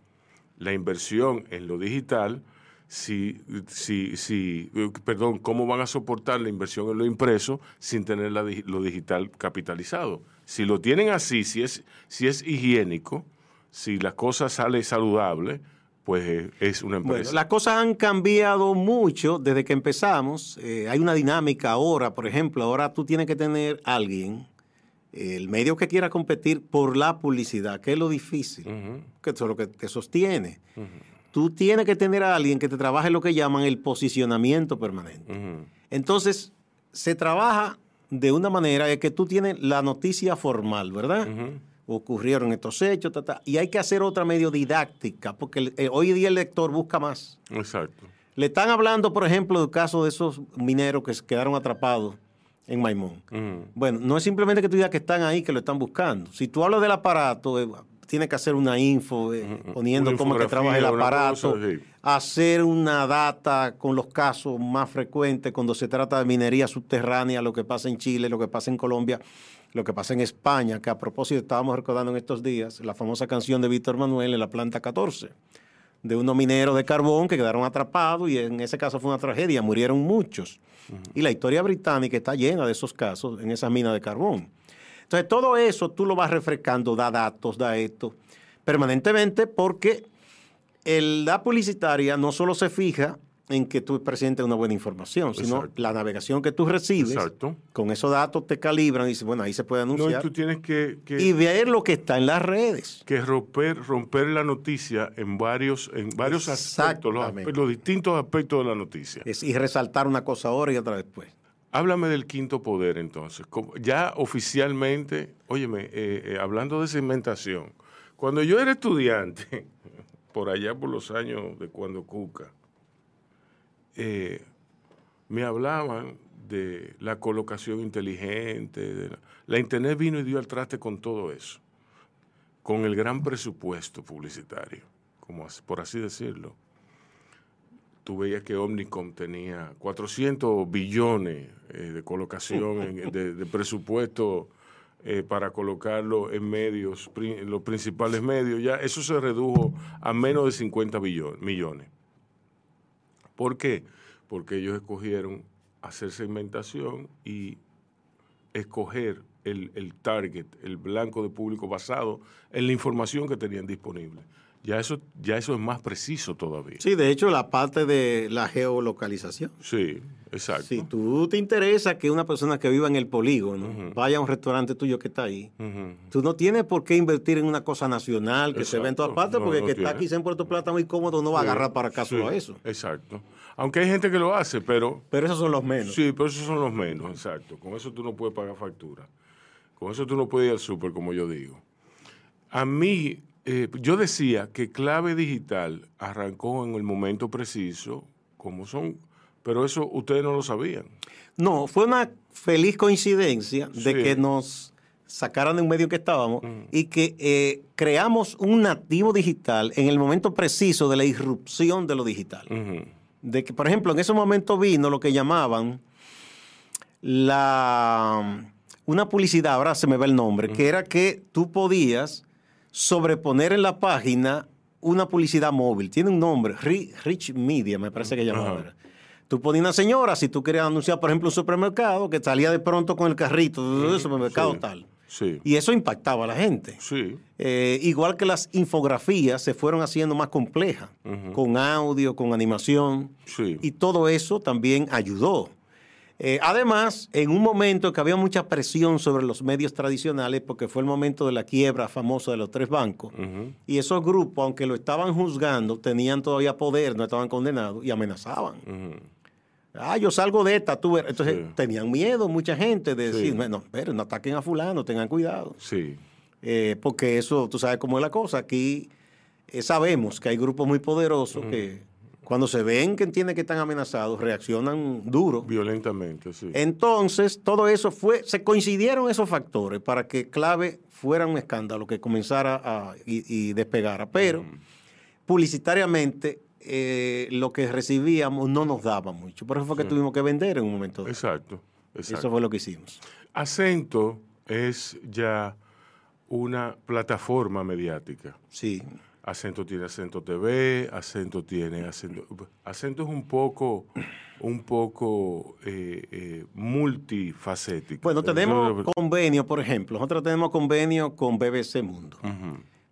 la inversión en lo digital si, si, si, eh, perdón, cómo van a soportar la inversión en lo impreso sin tener la lo digital capitalizado? Si lo tienen así, si es, si es higiénico, si la cosa sale saludable, pues eh, es una Bueno, empresa. las cosas han cambiado mucho desde que empezamos. Eh, hay una dinámica ahora, por ejemplo, ahora tú tienes que tener alguien, el medio que quiera competir por la publicidad, que es lo difícil, que eso es lo que te sostiene. Tú tienes que tener a alguien que te trabaje lo que llaman el posicionamiento permanente. Entonces, se trabaja de una manera de que tú tienes la noticia formal, ¿verdad? Ocurrieron estos hechos, ta, ta, y hay que hacer otra medio didáctica, porque el- eh, hoy día el lector busca más. Exacto. Le están hablando, por ejemplo, del caso de esos mineros que quedaron atrapados en Maimón. Bueno, no es simplemente que tú digas que están ahí, que lo están buscando. Si tú hablas del aparato, eh, tienes que hacer una info eh, poniendo Una cómo que trabaja el una aparato, cosa, sí. hacer una data con los casos más frecuentes cuando se trata de minería subterránea, lo que pasa en Chile, lo que pasa en Colombia, lo que pasa en España, que a propósito estábamos recordando en estos días la famosa canción de Víctor Manuel en la planta 14 de unos mineros de carbón que quedaron atrapados y en ese caso fue una tragedia, murieron muchos. Y la historia británica está llena de esos casos en esas minas de carbón. Entonces todo eso tú lo vas refrescando, da datos, da esto, permanentemente porque el, la publicitaria no solo se fija en que tú presentes una buena información, sino Exacto. la navegación que tú recibes, Exacto. con esos datos te calibran y dices, bueno, ahí se puede No, anunciar. tú tienes que, que- y ver lo que está en las redes. que romper, romper la noticia en varios, en varios aspectos, los, distintos aspectos de la noticia. Es- y resaltar una cosa ahora y otra después. Háblame del quinto poder entonces. Ya oficialmente, óyeme, eh, eh, hablando de segmentación, cuando yo era estudiante, por allá por los años de cuando Cuca, eh, me hablaban de la colocación inteligente. la, Internet vino y dio al traste con todo eso, con el gran presupuesto publicitario, como por así decirlo. Tú veías que Omnicom tenía 400 billones eh, de colocación de, presupuesto eh, para colocarlo en medios, en los principales medios. Ya eso se redujo a menos de 50 millones. ¿Por qué? Porque ellos escogieron hacer segmentación y escoger el, el, target, el blanco de público basado en la información que tenían disponible. Ya eso, ya eso es más preciso todavía. Sí, de hecho, la parte de la geolocalización. Sí, exacto. Si tú te interesa que una persona que viva en el polígono vaya a un restaurante tuyo que está ahí, tú no tienes por qué invertir en una cosa nacional que se ve en todas partes, porque el que está aquí en Puerto Plata muy cómodo no va a agarrar para acá solo a eso. Exacto. Aunque hay gente que lo hace, pero... Pero esos son los menos. Sí, pero esos son los menos, exacto. Con eso tú no puedes pagar factura. Con eso tú no puedes ir al súper, como yo digo. A mí, eh, yo decía que clave digital arrancó en el momento preciso, como son, pero eso ustedes no lo sabían. No, fue una feliz coincidencia de que nos sacaran de un medio que estábamos y que eh, creamos un nativo digital en el momento preciso de la irrupción de lo digital. De que, por ejemplo, en ese momento vino lo que llamaban la una publicidad, ahora se me va el nombre, que era que tú podías sobreponer en la página una publicidad móvil. Tiene un nombre, Rich Media, me parece que llamaba. Tú ponías una señora, si tú querías anunciar, por ejemplo, un supermercado, que salía de pronto con el carrito, del supermercado tal. Sí. Y eso impactaba a la gente. Sí. Eh, igual que las infografías se fueron haciendo más complejas, con audio, con animación. Sí. Y todo eso también ayudó. Eh, además, en un momento que había mucha presión sobre los medios tradicionales, porque fue el momento de la quiebra famosa de los tres bancos, y esos grupos, aunque lo estaban juzgando, tenían todavía poder, no estaban condenados y amenazaban. Ah, yo salgo de esta, tú. Entonces tenían miedo mucha gente de decir, bueno, pero no ataquen a fulano, tengan cuidado. Sí. Eh, porque eso, tú sabes cómo es la cosa. Aquí eh, sabemos que hay grupos muy poderosos que cuando se ven que entienden que están amenazados, reaccionan duro. Violentamente, sí. Entonces, todo eso fue, se coincidieron esos factores para que Clave fuera un escándalo, que comenzara a, y, despegara. Pero, publicitariamente, eh, lo que recibíamos no nos daba mucho. Por eso fue que tuvimos que vender en un momento. Exacto, exacto. Eso fue lo que hicimos. Acento es ya una plataforma mediática. Sí. Acento tiene Acento TV, Acento tiene Acento. Acento es un poco, un poco eh, eh, multifacético. Bueno, tenemos convenio, por ejemplo. Nosotros tenemos convenio con BBC Mundo.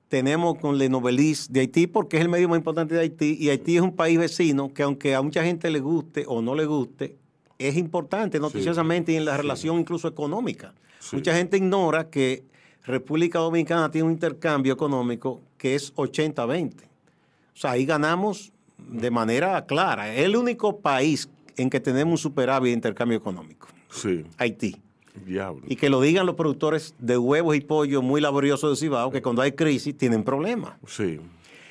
Tenemos con Lenovelis de Haití porque es el medio más importante de Haití y Haití es un país vecino que aunque a mucha gente le guste o no le guste, es importante noticiosamente y en la relación incluso económica. Mucha gente ignora que República Dominicana tiene un intercambio económico que es 80-20. O sea, ahí ganamos de manera clara. Es el único país en que tenemos un superávit de intercambio económico. Sí. Haití. Diablo. Y que lo digan los productores de huevos y pollo muy laboriosos de Cibao, que cuando hay crisis tienen problemas. Sí.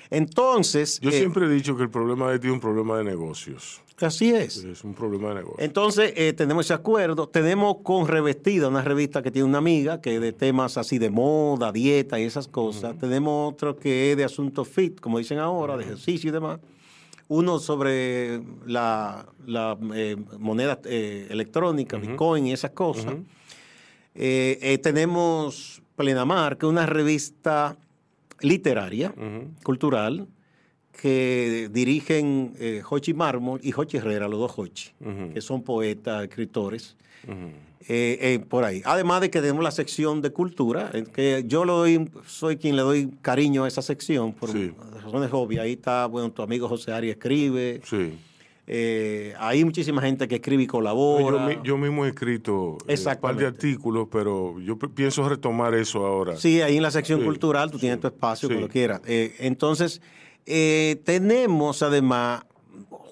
Entonces. Yo siempre he dicho que el problema de Haití es un problema de negocios. Así es. Es un problema de negocio. Entonces, eh, tenemos ese acuerdo. Tenemos con Revestida, una revista que tiene una amiga, que es de temas así de moda, dieta y esas cosas. Tenemos otro que es de asuntos fit, como dicen ahora, de ejercicio y demás. Uno sobre la, eh, moneda eh, electrónica, Bitcoin y esas cosas. tenemos Plenamar, que es una revista literaria, cultural, que dirigen eh, Jochi Mármol y Jochi Herrera, los dos Jochi, que son poetas, escritores, eh, eh, por ahí. Además de que tenemos la sección de cultura, que yo lo doy, soy quien le doy cariño a esa sección, por razones obvias. Ahí está, bueno, tu amigo José Ari escribe. Sí. hay muchísima gente que escribe y colabora. Yo, mismo he escrito un par de artículos, pero yo pienso retomar eso ahora. Sí, ahí en la sección cultural tú tienes tu espacio, cuando quieras. entonces, eh, tenemos además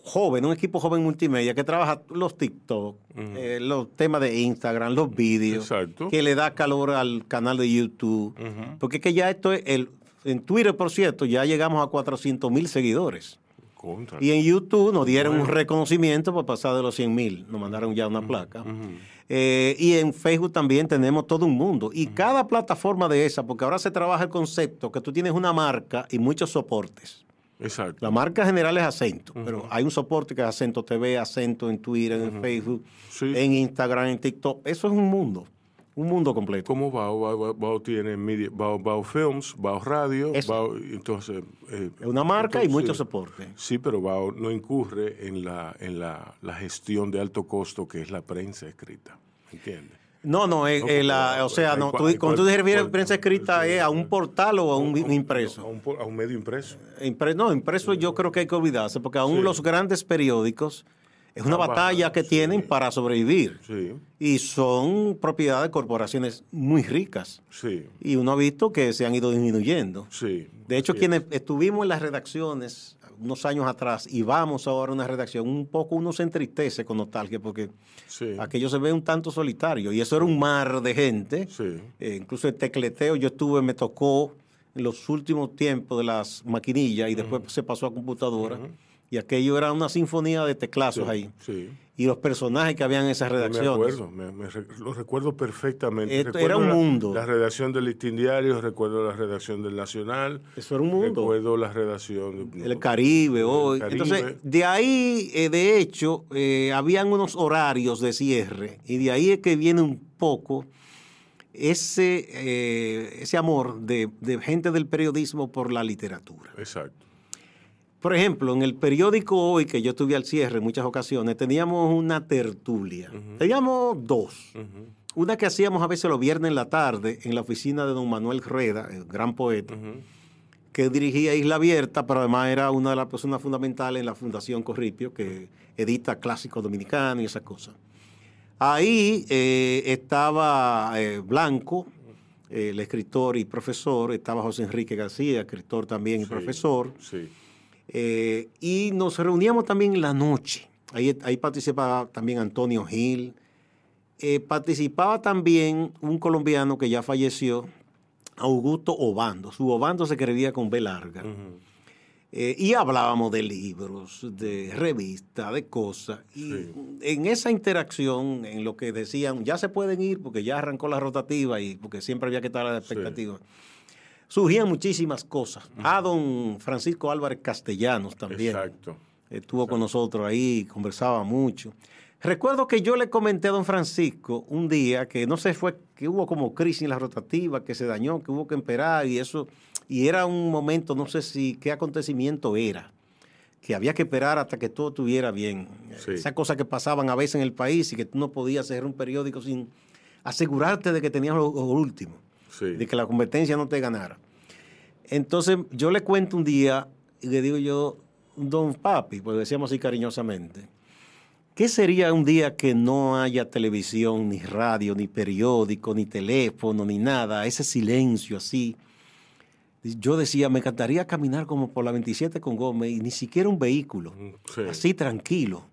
joven, un equipo joven multimedia que trabaja los TikTok, eh, los temas de Instagram, los vídeos, que le da calor al canal de YouTube. Porque es que ya esto es, el, en Twitter, por cierto, ya llegamos a 400 mil seguidores. Contra. Y en YouTube nos dieron un reconocimiento por pasar de los 100 mil, nos mandaron ya una placa. Eh, y en Facebook también tenemos todo un mundo. Y cada plataforma de esa, porque ahora se trabaja el concepto que tú tienes una marca y muchos soportes. Exacto. La marca general es Acento, pero hay un soporte que es Acento TV, Acento en Twitter, en Facebook, Sí. en Instagram, en TikTok. Eso es un mundo, un mundo completo. ¿Cómo Bao? Bao, tiene media, Bao, Bao Films, Bao Radio. Bao, entonces... eh, Es una marca y muchos soportes. Sí, pero Bao no incurre en la, en la, la gestión de alto costo que es la prensa escrita. ¿Entiendes? No, no, es, No, la- porque o sea, no, tú- cuando tú te refieres a prensa escrita es a un portal o a un, un A impreso. un, a un medio impreso. Impre- no, impreso yo creo que hay que olvidarse, porque aún Sí. los grandes periódicos es una Trabajan, batalla que sí. tienen para sobrevivir. Sí, Y son propiedad de corporaciones muy ricas. sí, Y uno ha visto que se han ido disminuyendo. sí. De hecho, quienes estuvimos en las redacciones unos años atrás y vamos ahora a una redacción, un poco uno se entristece con nostalgia porque Sí, aquello se ve un tanto solitario. Y eso era un mar de gente. sí. Eh, incluso el tecleteo, yo estuve, me tocó en los últimos tiempos de las maquinillas y después se pasó a computadora. Y aquello era una sinfonía de teclazos sí, ahí. Y los personajes que habían en esas redacciones. Me acuerdo, me, lo recuerdo perfectamente. Esto Recuerdo era un mundo. La redacción del Listín Diario, recuerdo la redacción del Nacional. Eso era un mundo. Recuerdo la redacción de- El Caribe hoy. Caribe. Entonces, de ahí, eh, de hecho, eh, habían unos horarios de cierre. Y de ahí es que viene un poco ese, eh, ese amor de, de gente del periodismo por la literatura. Exacto. Por ejemplo, en el periódico hoy, que yo estuve al cierre en muchas ocasiones, teníamos una tertulia. Teníamos dos. Una que hacíamos a veces los viernes en la tarde en la oficina de don Manuel Rueda, el gran poeta, que dirigía Isla Abierta, pero además era una de las personas fundamentales en la Fundación Corripio, que edita clásicos dominicanos y esas cosas. Ahí eh, estaba eh, Blanco, el escritor y profesor, estaba José Enrique García, escritor también y Sí, profesor. Sí. Eh, y nos reuníamos también en la noche. Ahí, ahí participaba también Antonio Gil. Eh, participaba también un colombiano que ya falleció, Augusto Obando. Su Obando se escribía con B larga. Ujú. Eh, y hablábamos de libros, de revistas, de cosas. Y Sí. en esa interacción, en lo que decían, ya se pueden ir porque ya arrancó la rotativa y porque siempre había que estar a la expectativa. Surgían muchísimas cosas. A don Francisco Álvarez Castellanos también. Exacto. Estuvo con nosotros ahí, conversaba mucho. Recuerdo que yo le comenté a don Francisco un día que no sé, fue que hubo como crisis en la rotativa, que se dañó, que hubo que esperar y eso. Y era un momento, no sé si qué acontecimiento era, que había que esperar hasta que todo estuviera bien. Sí. Esas cosas que pasaban a veces en el país y que tú no podías hacer un periódico sin asegurarte de que tenías lo, lo último Sí. de que la competencia no te ganara. Entonces yo le cuento un día y le digo yo, don papi, pues decíamos así cariñosamente, ¿qué sería un día que no haya televisión, ni radio, ni periódico, ni teléfono, ni nada? Ese silencio así. Yo decía, me encantaría caminar como por la 27 con Gómez y ni siquiera un vehículo, Sí. así tranquilo.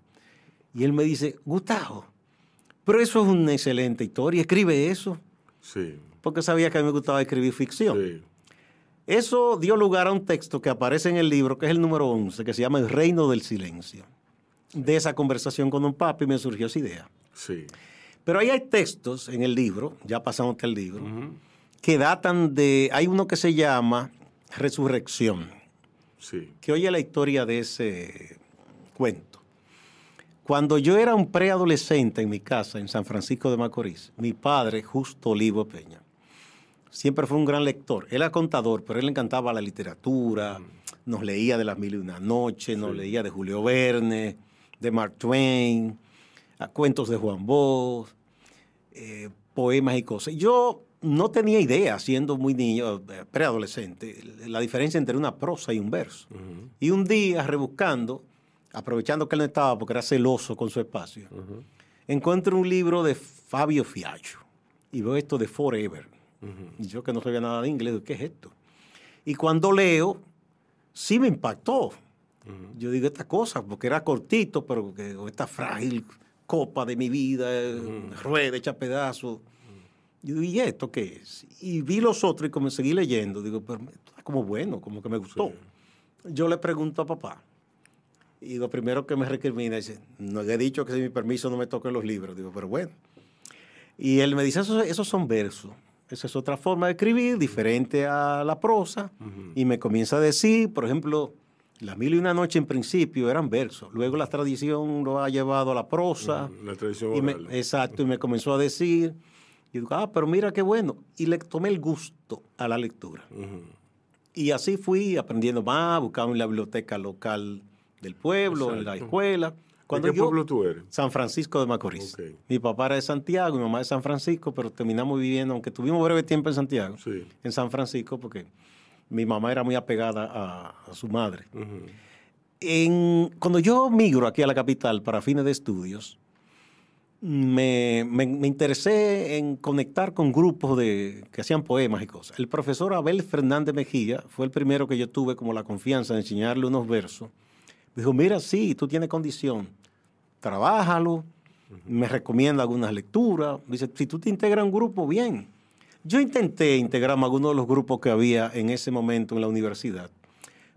Y él me dice, Gustavo, pero eso es una excelente historia, escribe eso Sí. Porque sabía que a mí me gustaba escribir ficción. Sí. Eso dio lugar a un texto que aparece en el libro, que es el número 11, que se llama El Reino del Silencio. De esa conversación con un papi me surgió esa idea. Sí. Pero ahí hay textos en el libro, ya pasamos el libro, que datan de... Hay uno que se llama Resurrección, Sí. que oye la historia de ese cuento. Cuando yo era un preadolescente en mi casa en San Francisco de Macorís, mi padre, Justo Olivo Peña, siempre fue un gran lector. Él era contador, pero él le encantaba la literatura, nos leía de las mil y una noches, nos leía de Julio Verne, de Mark Twain, a cuentos de Juan Bosch, eh, poemas y cosas. Yo no tenía idea, siendo muy niño, eh, preadolescente, la diferencia entre una prosa y un verso. Y un día, rebuscando, aprovechando que él no estaba porque era celoso con su espacio, Ujú. encuentro un libro de Fabio Fiallo y veo esto de Forever. Y yo que no sabía nada de inglés, ¿qué es esto? Y cuando leo, sí me impactó. Yo digo esta cosa, porque era cortito, pero que esta frágil copa de mi vida, eh, rueda, hecha pedazos. Yo digo, ¿y esto qué es? Y vi los otros y como seguí leyendo. Digo, pero está como bueno, como que me gustó. Yo le pregunto a papá. Y lo primero que me recrimina dice, no he dicho que si mi permiso no me toquen los libros. Digo, pero bueno. Y él me dice, esos, son versos. Esa es otra forma de escribir, diferente a la prosa. Y me comienza a decir, por ejemplo, La mil y una noche en principio eran versos. Luego la tradición lo ha llevado a la prosa. La tradición y Exacto, y me comenzó a decir, y digo, ah, pero mira qué bueno. Y le tomé el gusto a la lectura. Y así fui aprendiendo más, buscaba en la biblioteca local del pueblo, en la escuela. Cuando ¿De qué pueblo tú eres? San Francisco de Macorís. Mi papá era de Santiago, mi mamá de San Francisco, pero terminamos viviendo, aunque tuvimos breve tiempo en Santiago, en San Francisco, porque mi mamá era muy apegada a, su madre. en, cuando yo migro aquí a la capital para fines de estudios, me, me, interesé en conectar con grupos de, que hacían poemas y cosas. El profesor Abel Fernández Mejía fue el primero que yo tuve como la confianza de enseñarle unos versos. Dijo, mira, sí, tú tienes condición, trabájalo, me recomienda algunas lecturas. Dice, si tú te integras a un grupo, bien. Yo intenté integrarme a algunos de los grupos que había en ese momento en la universidad,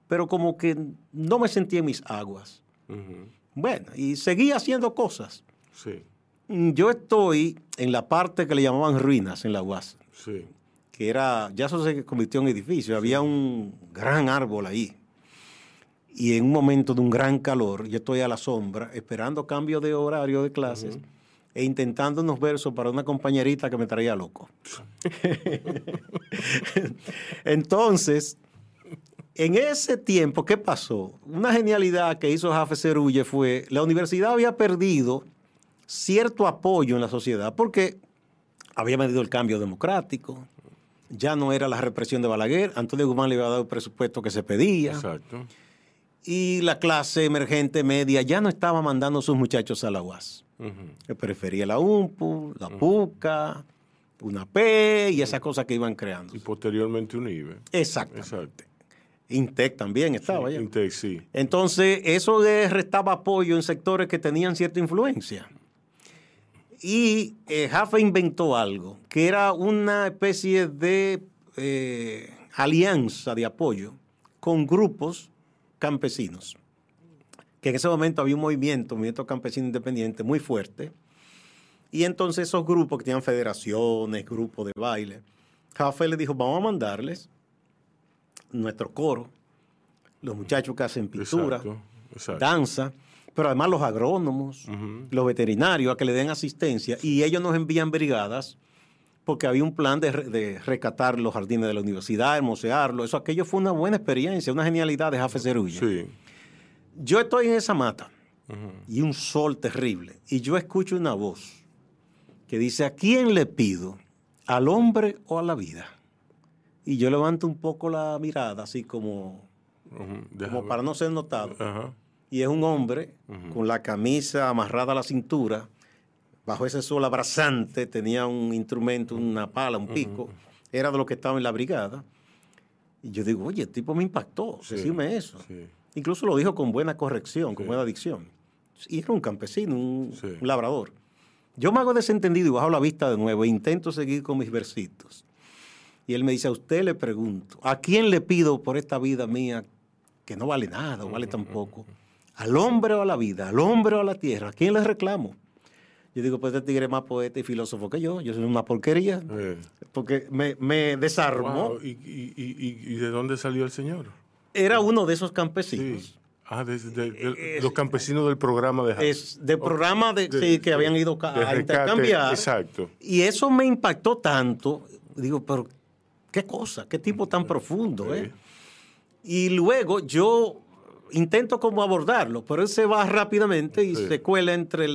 pero como que no me sentía en mis aguas. Bueno, y seguí haciendo cosas. Sí. Mm, yo estoy en la parte que le llamaban ruinas en la UAS. Sí. Que era, ya eso se convirtió en edificio. Había un gran árbol ahí. Y en un momento de un gran calor, yo estoy a la sombra, esperando cambio de horario de clases e intentando unos versos para una compañerita que me traía loco. Entonces, en ese tiempo, ¿qué pasó? Una genialidad que hizo Jafe Cerulle fue, la universidad había perdido cierto apoyo en la sociedad, porque había medido el cambio democrático, ya no era la represión de Balaguer, Antonio Guzmán le había dado el presupuesto que se pedía. Exacto. Y la clase emergente media ya no estaba mandando a sus muchachos a la UAS. que prefería la UMPU, la PUCA, una P y esas cosas que iban creando. Y posteriormente un IBE. Exacto. Intec también estaba sí, Intec, sí. Entonces, eso restaba apoyo en sectores que tenían cierta influencia. Y eh, Jaffe inventó algo, que era una especie de eh, alianza de apoyo con grupos campesinos. Que en ese momento había un movimiento, un movimiento campesino independiente muy fuerte. Y entonces esos grupos que tenían federaciones, grupos de baile, Jaffe le dijo, vamos a mandarles nuestro coro, los muchachos que hacen pintura, danza, pero además los agrónomos, los veterinarios, a que le den asistencia y ellos nos envían brigadas porque había un plan de, rescatar los jardines de la universidad, hermosearlo. Eso, aquello fue una buena experiencia, una genialidad de Jafe Cerulla. Sí. Yo estoy en esa mata y un sol terrible y yo escucho una voz que dice, ¿a quién le pido? ¿Al hombre o a la vida? Y yo levanto un poco la mirada, así como, como para no ser notado y es un hombre con la camisa amarrada a la cintura, bajo ese sol abrasante, tenía un instrumento, una pala, un pico, era de lo que estaba en la brigada. Y yo digo, oye, el tipo me impactó, decime eso. Incluso lo dijo con buena corrección, con buena dicción. Y era un campesino, un, labrador. Yo me hago desentendido y bajo la vista de nuevo e intento seguir con mis versitos. Y él me dice, a usted le pregunto, ¿a quién le pido por esta vida mía que no vale nada o vale tan poco? al hombre o a la vida, al hombre o a la tierra, ¿a quién le reclamo? Yo digo, pues este tigre es más poeta y filósofo que yo. Yo soy una porquería. Porque me, me desarmó. ¿Y, de dónde salió el señor? Era uno de esos campesinos. Ah, de, los campesinos del programa de Es del programa de, sí, que habían ido a intercambiar. Exacto. Y eso me impactó tanto. Digo, pero qué cosa, qué tipo tan profundo, ¿eh? Y luego yo intento como abordarlo, pero él se va rápidamente y se cuela entre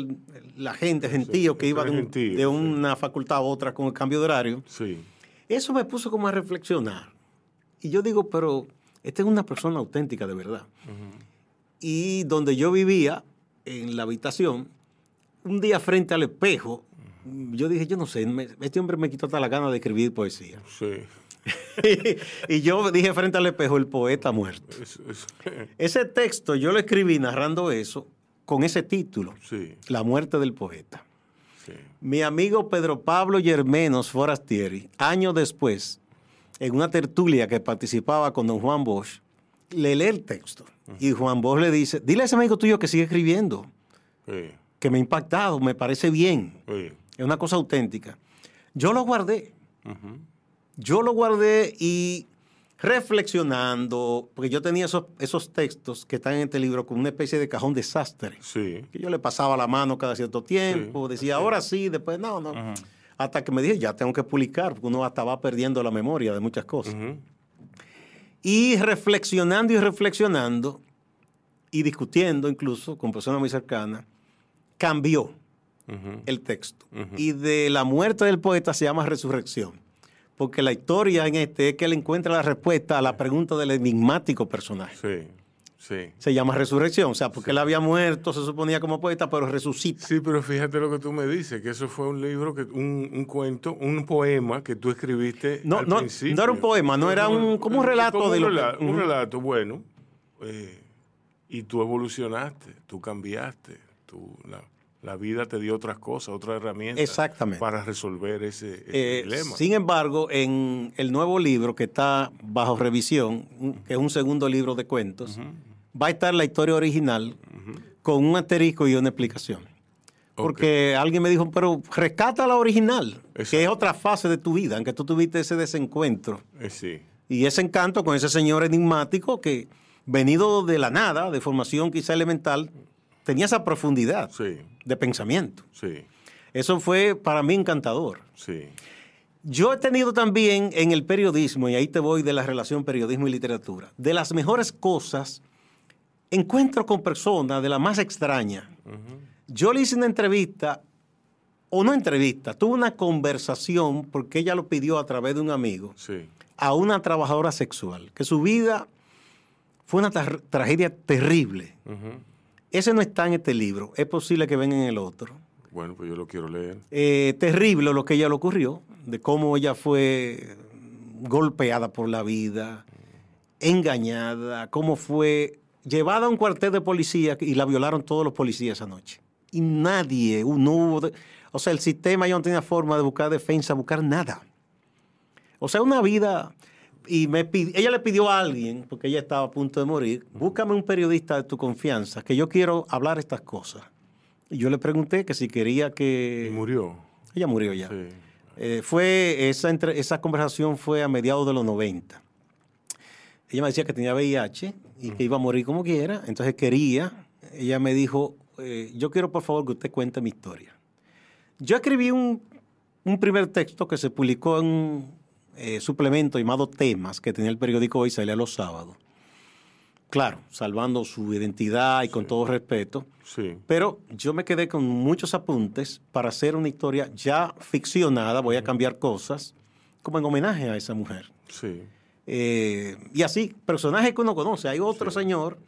la gente, gentío, que iba de, una facultad a otra con el cambio de horario. Sí. Eso me puso como a reflexionar. Y yo digo, pero esta es una persona auténtica de verdad. Y donde yo vivía, en la habitación, un día frente al espejo, yo dije, yo no sé, me- este hombre me quitó hasta la gana de escribir poesía. Sí. y yo dije frente al espejo, el poeta muerto. Es- es- Ese texto yo lo escribí narrando eso con ese título, sí, La muerte del poeta. sí. Mi amigo Pedro Pablo Yermenos Forastieri, años después, en una tertulia que participaba con don Juan Bosch, le lee el texto. Y Juan Bosch le dice, dile a ese amigo tuyo que sigue escribiendo, Sí, que me ha impactado, me parece bien, es una cosa auténtica. Yo lo guardé. Yo lo guardé y reflexionando, porque yo tenía esos, esos textos que están en este libro como una especie de cajón desastre. Sí, que yo le pasaba la mano cada cierto tiempo, Sí, decía, ahora sí, después no, no. Hasta que me dije, ya tengo que publicar, porque uno hasta va perdiendo la memoria de muchas cosas. Y reflexionando y reflexionando, y discutiendo incluso con personas muy cercanas, cambió el texto. Y de la muerte del poeta se llama resurrección. Porque la historia en este es que él encuentra la respuesta a la pregunta del enigmático personaje. Sí, sí. Se llama resurrección, o sea, porque él había muerto, se suponía como poeta, pero resucita. Sí, pero fíjate lo que tú me dices, que eso fue un libro, que un, un cuento, un poema que tú escribiste No, al no, principio. no era un poema, no era un- como un relato Como de un, lo que- rela- un relato, bueno. eh, y tú evolucionaste, tú cambiaste, tú, la, la vida te dio otras cosas, otras herramientas. Exactamente. Para resolver ese, ese Eh, dilema. sin embargo, en el nuevo libro que está bajo revisión, que es un segundo libro de cuentos, va a estar la historia original con un asterisco y una explicación. Porque alguien me dijo, pero rescata la original, que es otra fase de tu vida, en que tú tuviste ese desencuentro Eh, sí, y ese encanto con ese señor enigmático que, venido de la nada, de formación quizá elemental, tenía esa profundidad sí, de pensamiento. sí, Eso fue para mí encantador. sí. Yo he tenido también en el periodismo, y ahí te voy de la relación periodismo y literatura, de las mejores cosas, encuentro con personas de la más extraña. Yo le hice una entrevista, o no entrevista, tuve una conversación, porque ella lo pidió a través de un amigo, Sí, a una trabajadora sexual, que su vida fue una tra- tragedia terrible. Ese no está en este libro, es posible que venga en el otro. Bueno, pues yo lo quiero leer. Eh, terrible lo que ella le ocurrió, de cómo ella fue golpeada por la vida, engañada, cómo fue llevada a un cuartel de policía y la violaron todos los policías esa noche. Y nadie, no hubo, de- o sea, el sistema ya no tenía forma de buscar defensa, buscar nada. O sea, una vida, y me pid- ella le pidió a alguien, porque ella estaba a punto de morir, búscame un periodista de tu confianza, que yo quiero hablar estas cosas. Y yo le pregunté que si quería que... Y murió. Ella murió ya. Sí. Eh, fue esa, entre- esa conversación fue a mediados de los 90. Ella me decía que tenía VIH y que iba a morir como quiera, entonces quería. Ella me dijo, eh, yo quiero por favor que usted cuente mi historia. Yo escribí un, un primer texto que se publicó en eh, suplemento llamado Temas, que tenía el periódico Hoy, salía los sábados. Claro, salvando su identidad y con todo respeto. Sí. Pero yo me quedé con muchos apuntes para hacer una historia ya ficcionada, voy a cambiar cosas, como en homenaje a esa mujer. Sí. Eh, y así, personajes que uno conoce. Hay otro señor,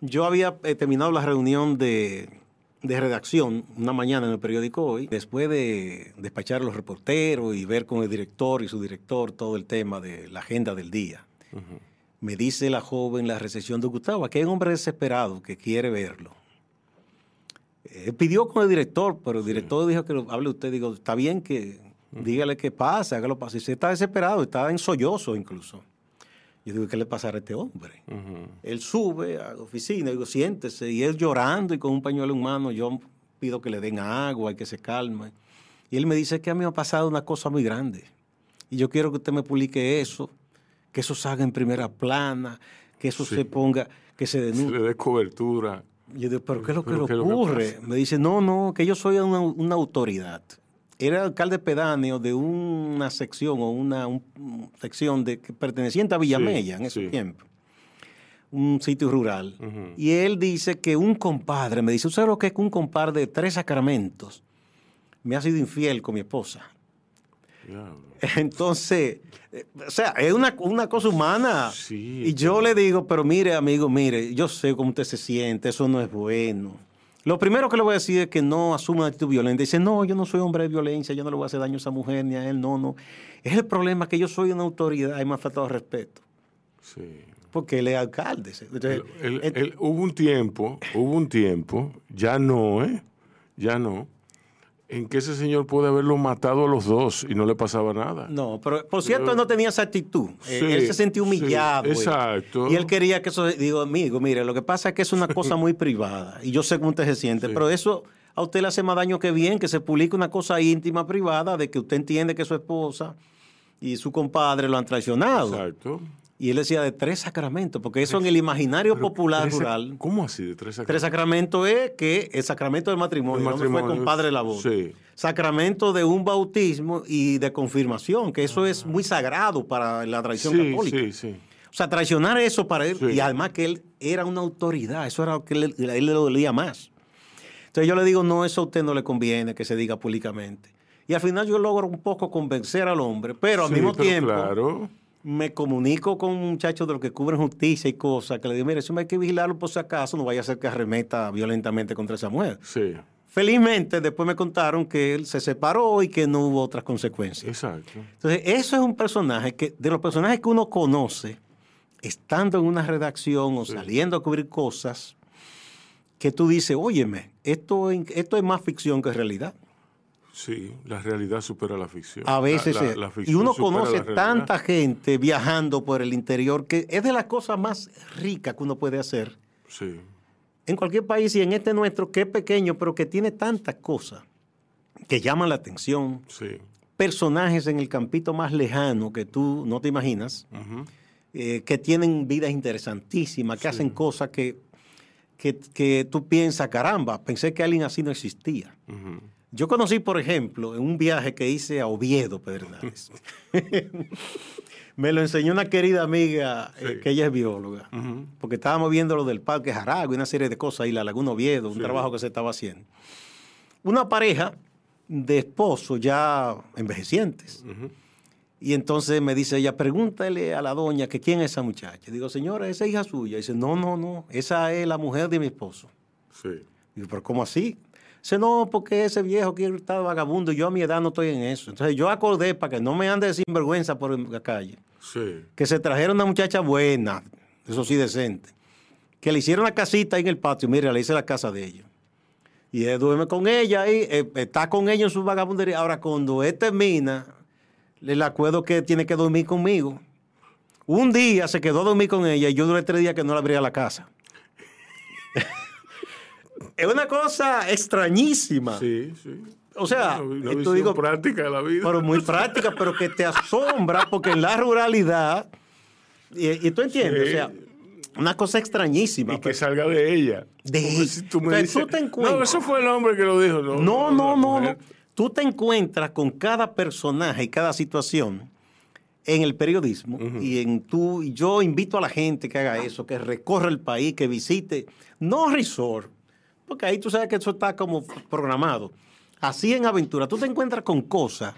yo había eh, terminado la reunión de, de redacción una mañana en el periódico Hoy, después de despachar a los reporteros y ver con el director y su director todo el tema de la agenda del día. Me dice la joven la recepción de Gustavo, que hay un hombre desesperado que quiere verlo. Eh, pidió con el director, pero el director dijo que lo hable usted. Digo, está bien que dígale qué pasa, hágalo pasar. Si está desesperado, está en sollozo incluso. Yo digo, ¿qué le pasará a este hombre? Ujú. Él sube a la oficina, digo, siéntese, y él llorando y con un pañuelo en mano, yo pido que le den agua y que se calme. Y él me dice que a mí me ha pasado una cosa muy grande. Y yo quiero que usted me publique eso, que eso salga en primera plana, que eso Sí. se ponga, que se Se denuncie. le dé cobertura. Yo digo, ¿pero qué es lo que ¿Pero le que ocurre? pasa? me dice, no, no, que yo soy una, una autoridad. Era alcalde pedáneo de una sección o una un- sección de, que perteneciente a Villamella en ese sí. tiempo. Un sitio rural. Y él dice que un compadre, me dice, ¿usted lo que es que un compadre de tres sacramentos me ha sido infiel con mi esposa? Diablo. Entonces, eh, o sea, es una, una cosa humana. Sí, y yo le digo, pero mire, amigo, mire, yo sé cómo usted se siente, eso no es bueno. Lo primero que le voy a decir es que no asuma una actitud violenta. Dice, no, yo no soy hombre de violencia, yo no le voy a hacer daño a esa mujer ni a él, no, no. Es el problema que yo soy una autoridad y me ha faltado respeto. Sí. Porque él es alcalde. Entonces, El- el- hubo un tiempo, hubo un tiempo, ya no, ¿eh? Ya no, en que ese señor puede haberlo matado a los dos y no le pasaba nada. No, pero por cierto, él no tenía esa actitud. Eh, Sí, él se sentía humillado. exacto. Y él quería que eso. Digo, amigo, mire, lo que pasa es que es una cosa muy privada. Y yo sé cómo usted se siente, Sí. pero eso a usted le hace más daño que bien que se publique una cosa íntima, privada, de que usted entiende que su esposa y su compadre lo han traicionado. Exacto. Y él decía de tres sacramentos, porque eso en el imaginario popular Tres- rural. ¿Cómo así de tres Tres sacramentos es que el sacramento del matrimonio, El hombre fue matrimonio, compadre de la boda. sí. Sacramento de un bautismo y de confirmación, que eso es muy sagrado para la tradición Sí, católica. sí, sí. O sea, traicionar eso para él, Sí. y además que él era una autoridad, eso era lo que a él le dolía más. Entonces yo le digo, no, eso a usted no le conviene que se diga públicamente. Y al final yo logro un poco convencer al hombre, pero al Sí, mismo pero tiempo Claro. Me comunico con muchachos de los que cubren justicia y cosas, que le digo, mire, eso hay que vigilarlo por si acaso, no vaya a ser que arremeta violentamente contra esa mujer. Sí, Felizmente, después me contaron que él se separó y que no hubo otras consecuencias. exacto. Entonces, eso es un personaje que, de los personajes que uno conoce, estando en una redacción o saliendo a cubrir cosas, que tú dices, óyeme, esto, esto es más ficción que realidad. Sí, la realidad supera la ficción. A veces, La- la- la y ficción uno conoce tanta gente viajando por el interior que es de las cosas más ricas que uno puede hacer Sí, en cualquier país y en este nuestro que es pequeño, pero que tiene tantas cosas que llaman la atención. sí. Personajes en el campito más lejano que tú no te imaginas, eh, que tienen vidas interesantísimas, que hacen cosas que, que, que tú piensas, caramba, pensé que alguien así no existía. Yo conocí, por ejemplo, en un viaje que hice a Oviedo, Pedernales. Me lo enseñó una querida amiga, eh, que ella es bióloga, porque estábamos viendo lo del Parque Jaragua y una serie de cosas ahí, la Laguna Oviedo, un Sí. trabajo que se estaba haciendo. Una pareja de esposos ya envejecientes. Y entonces me dice ella, pregúntale a la doña que quién es esa muchacha. Digo, señora, esa es hija suya. dice, no, no, no, esa es la mujer de mi esposo. Sí. Digo, pero ¿cómo así? Dice, no, porque ese viejo quiere estar vagabundo yo a mi edad no estoy en eso. Entonces yo acordé para que no me ande de sinvergüenza por la calle, Sí. que se trajera una muchacha buena, eso sí decente, que le hicieron una casita ahí en el patio. Mira, le hice la casa de ellos. Y él duerme con ella ahí, eh, está con ella en su vagabundería. Ahora, cuando él termina, le acuerdo que tiene que dormir conmigo. Un día se quedó a dormir con ella y yo duré tres días que no le abría la casa. es una cosa extrañísima. Sí, sí. O sea, Una, digo, práctica de la vida. pero muy práctica, pero que te asombra porque en la ruralidad, y, y tú entiendes, Sí. o sea, una cosa extrañísima. y que pero- salga de ella. De ella. si tú me Entonces, tú dices, te encuentras- no, eso fue el hombre que lo dijo. No, No, no, no. Tú te encuentras con cada personaje y cada situación en el periodismo y en tú y yo invito a la gente que haga eso, que recorra el país, que visite, no resort, porque ahí tú sabes que eso está como programado. Así en aventura, tú te encuentras con cosas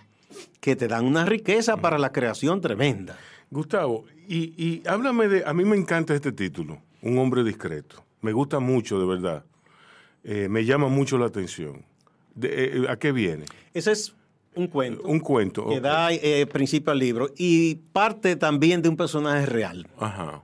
que te dan una riqueza para la creación tremenda. Gustavo, y, y háblame de. A mí me encanta este título, Un hombre discreto. Me gusta mucho, de verdad. Eh, me llama mucho la atención. De- eh, ¿A qué viene? Ese es un cuento Un cuento. que da eh, principio al libro y parte también de un personaje real. Ajá.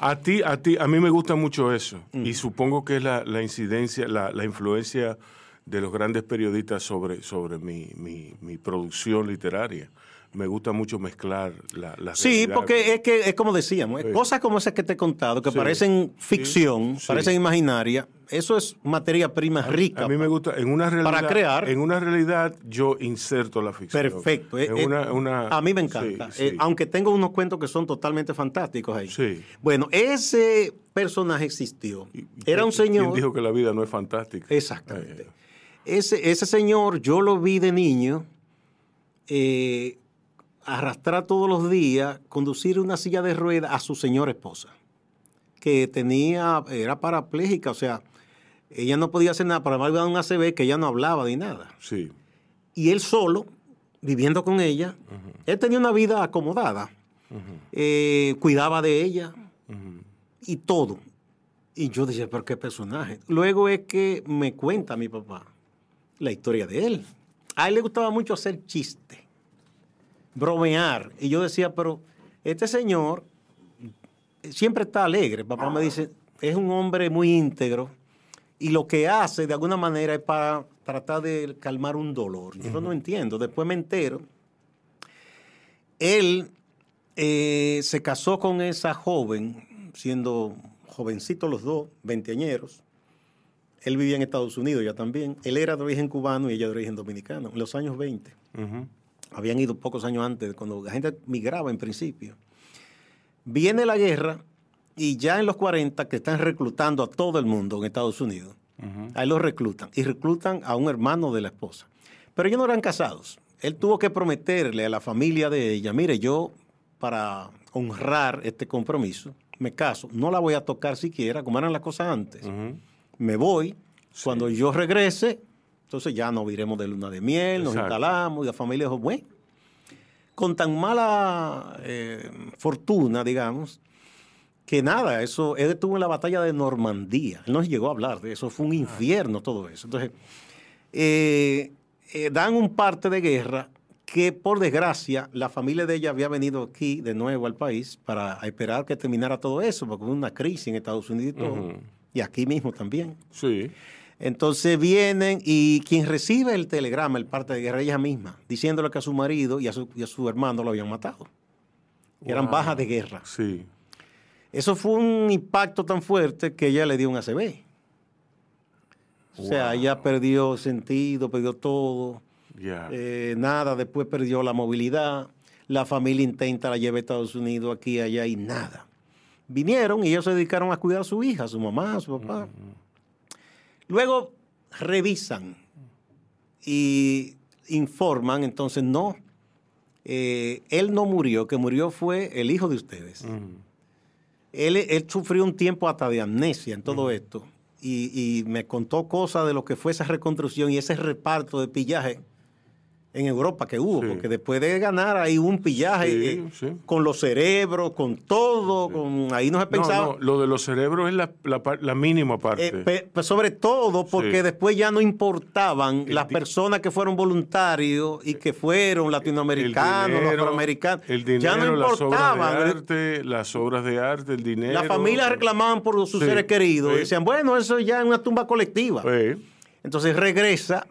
A ti, a ti, a mí me gusta mucho eso. Mm. Y supongo que es la, la incidencia, la, la influencia de los grandes periodistas sobre, sobre mi, mi, mi producción literaria. Me gusta mucho mezclar la, Sí, porque es que es como decíamos, Sí. cosas como esas que te he contado, que Sí. parecen ficción, Sí. parecen imaginaria, eso es materia prima rica. A mí me gusta, en una realidad, Para crear. en una realidad yo inserto la ficción. Perfecto. En Eh, una- eh, una- a mí me encanta. Eh, aunque tengo unos cuentos que son totalmente fantásticos ahí. Sí. Bueno, ese personaje existió. Era un ¿quién señor. dijo que la vida no es fantástica? Exactamente. Ese, ese señor, yo lo vi de niño eh, arrastrar todos los días, conducir una silla de ruedas a su señora esposa, que tenía, era parapléjica, o sea, ella no podía hacer nada, pero además un ACV que ella no hablaba ni nada. sí. Y él solo, viviendo con ella, él tenía una vida acomodada, Eh, cuidaba de ella y todo. Y yo decía, pero qué personaje. Luego es que me cuenta mi papá la historia de él. A él le gustaba mucho hacer chiste, bromear. Y yo decía, pero este señor siempre está alegre. Papá me dice, es un hombre muy íntegro y lo que hace de alguna manera es para tratar de calmar un dolor. Yo no entiendo. Después me entero. Él eh, se casó con esa joven, siendo jovencitos los dos, veinteañeros. Él vivía en Estados Unidos ya también. Él era de origen cubano y ella de origen dominicano, en los años 20. Habían ido pocos años antes, cuando la gente migraba en principio. Viene la guerra y ya en los 40 que están reclutando a todo el mundo en Estados Unidos, ahí los reclutan y reclutan a un hermano de la esposa. Pero ellos no eran casados. Él tuvo que prometerle a la familia de ella, mire, yo para honrar este compromiso, me caso, no la voy a tocar siquiera, como eran las cosas antes. Me voy, cuando yo regrese, entonces ya nos iremos de luna de miel, nos instalamos y la familia dijo, bueno, con tan mala eh, fortuna, digamos, que nada, eso, él estuvo en la batalla de Normandía, él no llegó a hablar de eso, fue un infierno todo eso. Entonces, eh, eh, dan un parte de guerra que por desgracia la familia de ella había venido aquí de nuevo al país para esperar que terminara todo eso, porque hubo una crisis en Estados Unidos y todo, y aquí mismo también. Sí. Entonces vienen y quien recibe el telegrama, el parte de guerra, ella misma, diciéndole que a su marido y a su, y a su hermano lo habían matado. Eran bajas de guerra. Sí. Eso fue un impacto tan fuerte que ella le dio un ACV. O sea, ella perdió sentido, perdió todo. Eh, nada, después perdió la movilidad. La familia intenta la llevar a Estados Unidos, aquí, allá y nada. Vinieron y ellos se dedicaron a cuidar a su hija, a su mamá, a su papá. Luego revisan y informan, entonces no, eh, él no murió, que murió fue el hijo de ustedes. Él, sufrió un tiempo hasta de amnesia en todo esto y, y, me contó cosas de lo que fue esa reconstrucción y ese reparto de pillaje en Europa que hubo, porque después de ganar hay un pillaje eh, con los cerebros, con todo, con ahí no se pensaba. No, lo de los cerebros es la, mínima parte. Eh, pues sobre todo porque después ya no importaban las personas que fueron voluntarios y que fueron latinoamericanos, afroamericanos. El dinero, ya no importaban. Las obras, de arte, las obras de arte, el dinero. Las familias reclamaban por sus seres queridos y decían, bueno, eso ya es una tumba colectiva. Entonces regresa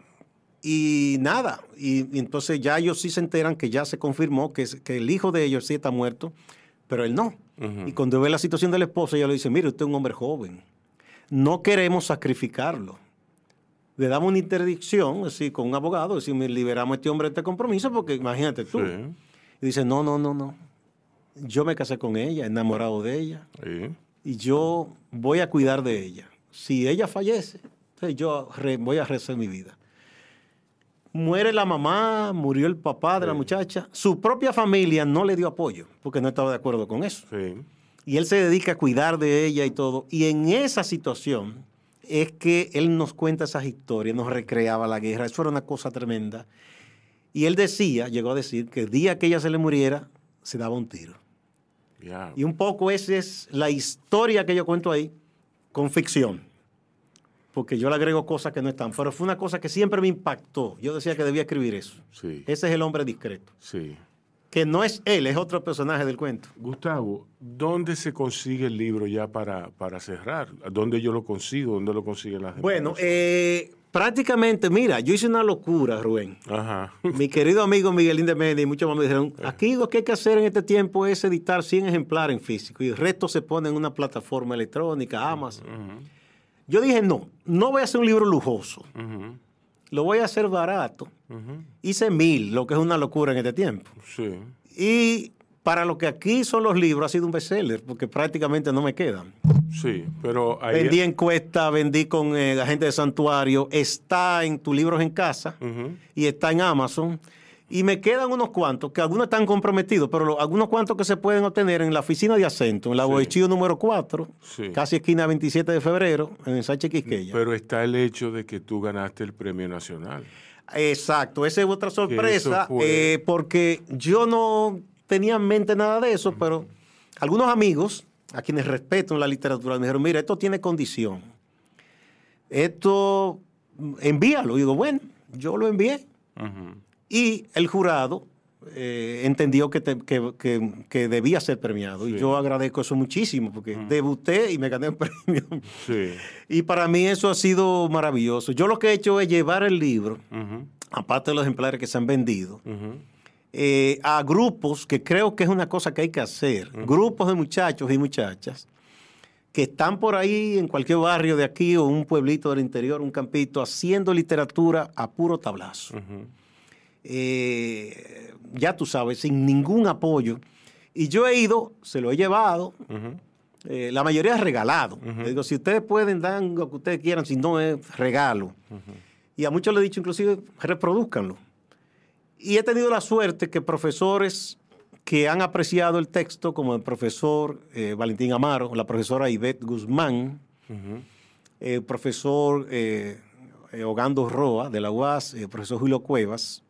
y nada, y, entonces ya ellos sí se enteran que ya se confirmó que, que el hijo de ellos sí está muerto, pero él no. Y cuando ve la situación de la esposa, ella le dice, mire, usted es un hombre joven, no queremos sacrificarlo. Le damos una interdicción, así, con un abogado, decimos, liberamos a este hombre de este compromiso, porque imagínate tú. Y dice, no, no, no, no. Yo me casé con ella, enamorado de ella, y yo voy a cuidar de ella. Si ella fallece, yo voy a rezar mi vida muere la mamá, murió el papá de la muchacha. Su propia familia no le dio apoyo porque no estaba de acuerdo con eso. Y él se dedica a cuidar de ella y todo. Y en esa situación es que él nos cuenta esas historias, nos recreaba la guerra. Eso era una cosa tremenda. Y él decía, llegó a decir, que el día que ella se le muriera, se daba un tiro. Y un poco esa es la historia que yo cuento ahí, con ficción porque yo le agrego cosas que no están, pero fue una cosa que siempre me impactó. Yo decía que debía escribir eso. Sí. Ese es el hombre discreto. Sí. Que no es él, es otro personaje del cuento. Gustavo, ¿dónde se consigue el libro ya para, para cerrar? ¿Dónde yo lo consigo? ¿Dónde lo consiguen las demás? Bueno, eh, prácticamente, mira, yo hice una locura, Rubén. Ajá. Mi querido amigo Miguelín de Méndez y muchos más me dijeron, aquí lo que hay que hacer en este tiempo es editar 100 ejemplares en físico y el resto se pone en una plataforma electrónica, Amazon. Yo dije, no, no voy a hacer un libro lujoso. Lo voy a hacer barato. Hice mil, lo que es una locura en este tiempo. Sí. Y para lo que aquí son los libros, ha sido un bestseller, porque prácticamente no me quedan. Sí, pero... Ahí... Vendí encuesta, vendí con eh, la gente de Santuario, está en Tu Libros en Casa y está en Amazon. Y me quedan unos cuantos, que algunos están comprometidos, pero algunos cuantos que se pueden obtener en la oficina de acento, en la sí. número 4, casi esquina 27 de febrero, en Sánchez Quisqueya. Pero está el hecho de que tú ganaste el premio nacional. Exacto, esa es otra sorpresa, eh, porque yo no tenía en mente nada de eso, pero algunos amigos a quienes respeto en la literatura, me dijeron, mira, esto tiene condición. Esto, envíalo. Y digo, bueno, yo lo envié. Y el jurado eh, entendió que, debía ser premiado. Y yo agradezco eso muchísimo, porque debuté y me gané un premio. Y para mí eso ha sido maravilloso. Yo lo que he hecho es llevar el libro, aparte de los ejemplares que se han vendido, eh, a grupos, que creo que es una cosa que hay que hacer, grupos de muchachos y muchachas que están por ahí en cualquier barrio de aquí o un pueblito del interior, un campito, haciendo literatura a puro tablazo. Eh, ya tú sabes, sin ningún apoyo. Y yo he ido, se lo he llevado, eh, la mayoría es regalado. digo, si ustedes pueden, dan lo que ustedes quieran, si no es regalo. Y a muchos les he dicho, inclusive, reproduzcanlo. Y he tenido la suerte que profesores que han apreciado el texto, como el profesor eh, Valentín Amaro, la profesora Ivette Guzmán, el profesor eh, Ogando Roa de la UAS, el profesor Julio Cuevas,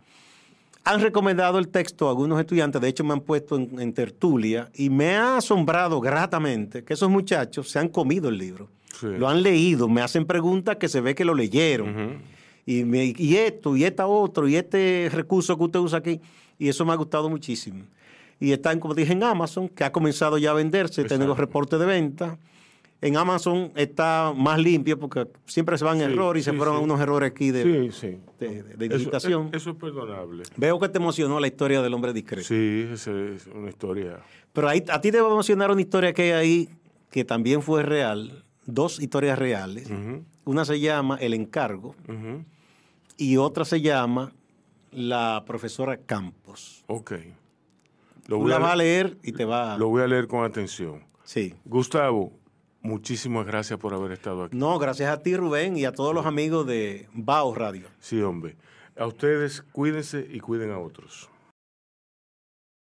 han recomendado el texto a algunos estudiantes, de hecho me han puesto en, tertulia, y me ha asombrado gratamente que esos muchachos se han comido el libro. Lo han leído, me hacen preguntas que se ve que lo leyeron. y, y, esto, y esta otro, y este recurso que usted usa aquí. Y eso me ha gustado muchísimo. Y están, como dije, en Amazon, que ha comenzado ya a venderse, tengo reportes de venta. En Amazon está más limpio porque siempre se van errores y se fueron unos errores aquí de, de, digitación. Eso, es perdonable. Veo que te emocionó la historia del hombre discreto. Sí, es una historia. Pero ahí, a ti te va a emocionar una historia que hay ahí que también fue real, dos historias reales. Una se llama El encargo y otra se llama La profesora Campos. Ok. Lo voy la a, a leer y te va... Lo voy a leer con atención. Sí. Gustavo, Muchísimas gracias por haber estado aquí. No, gracias a ti, Rubén, y a todos los amigos de Bao Radio. Sí, hombre. A ustedes cuídense y cuiden a otros.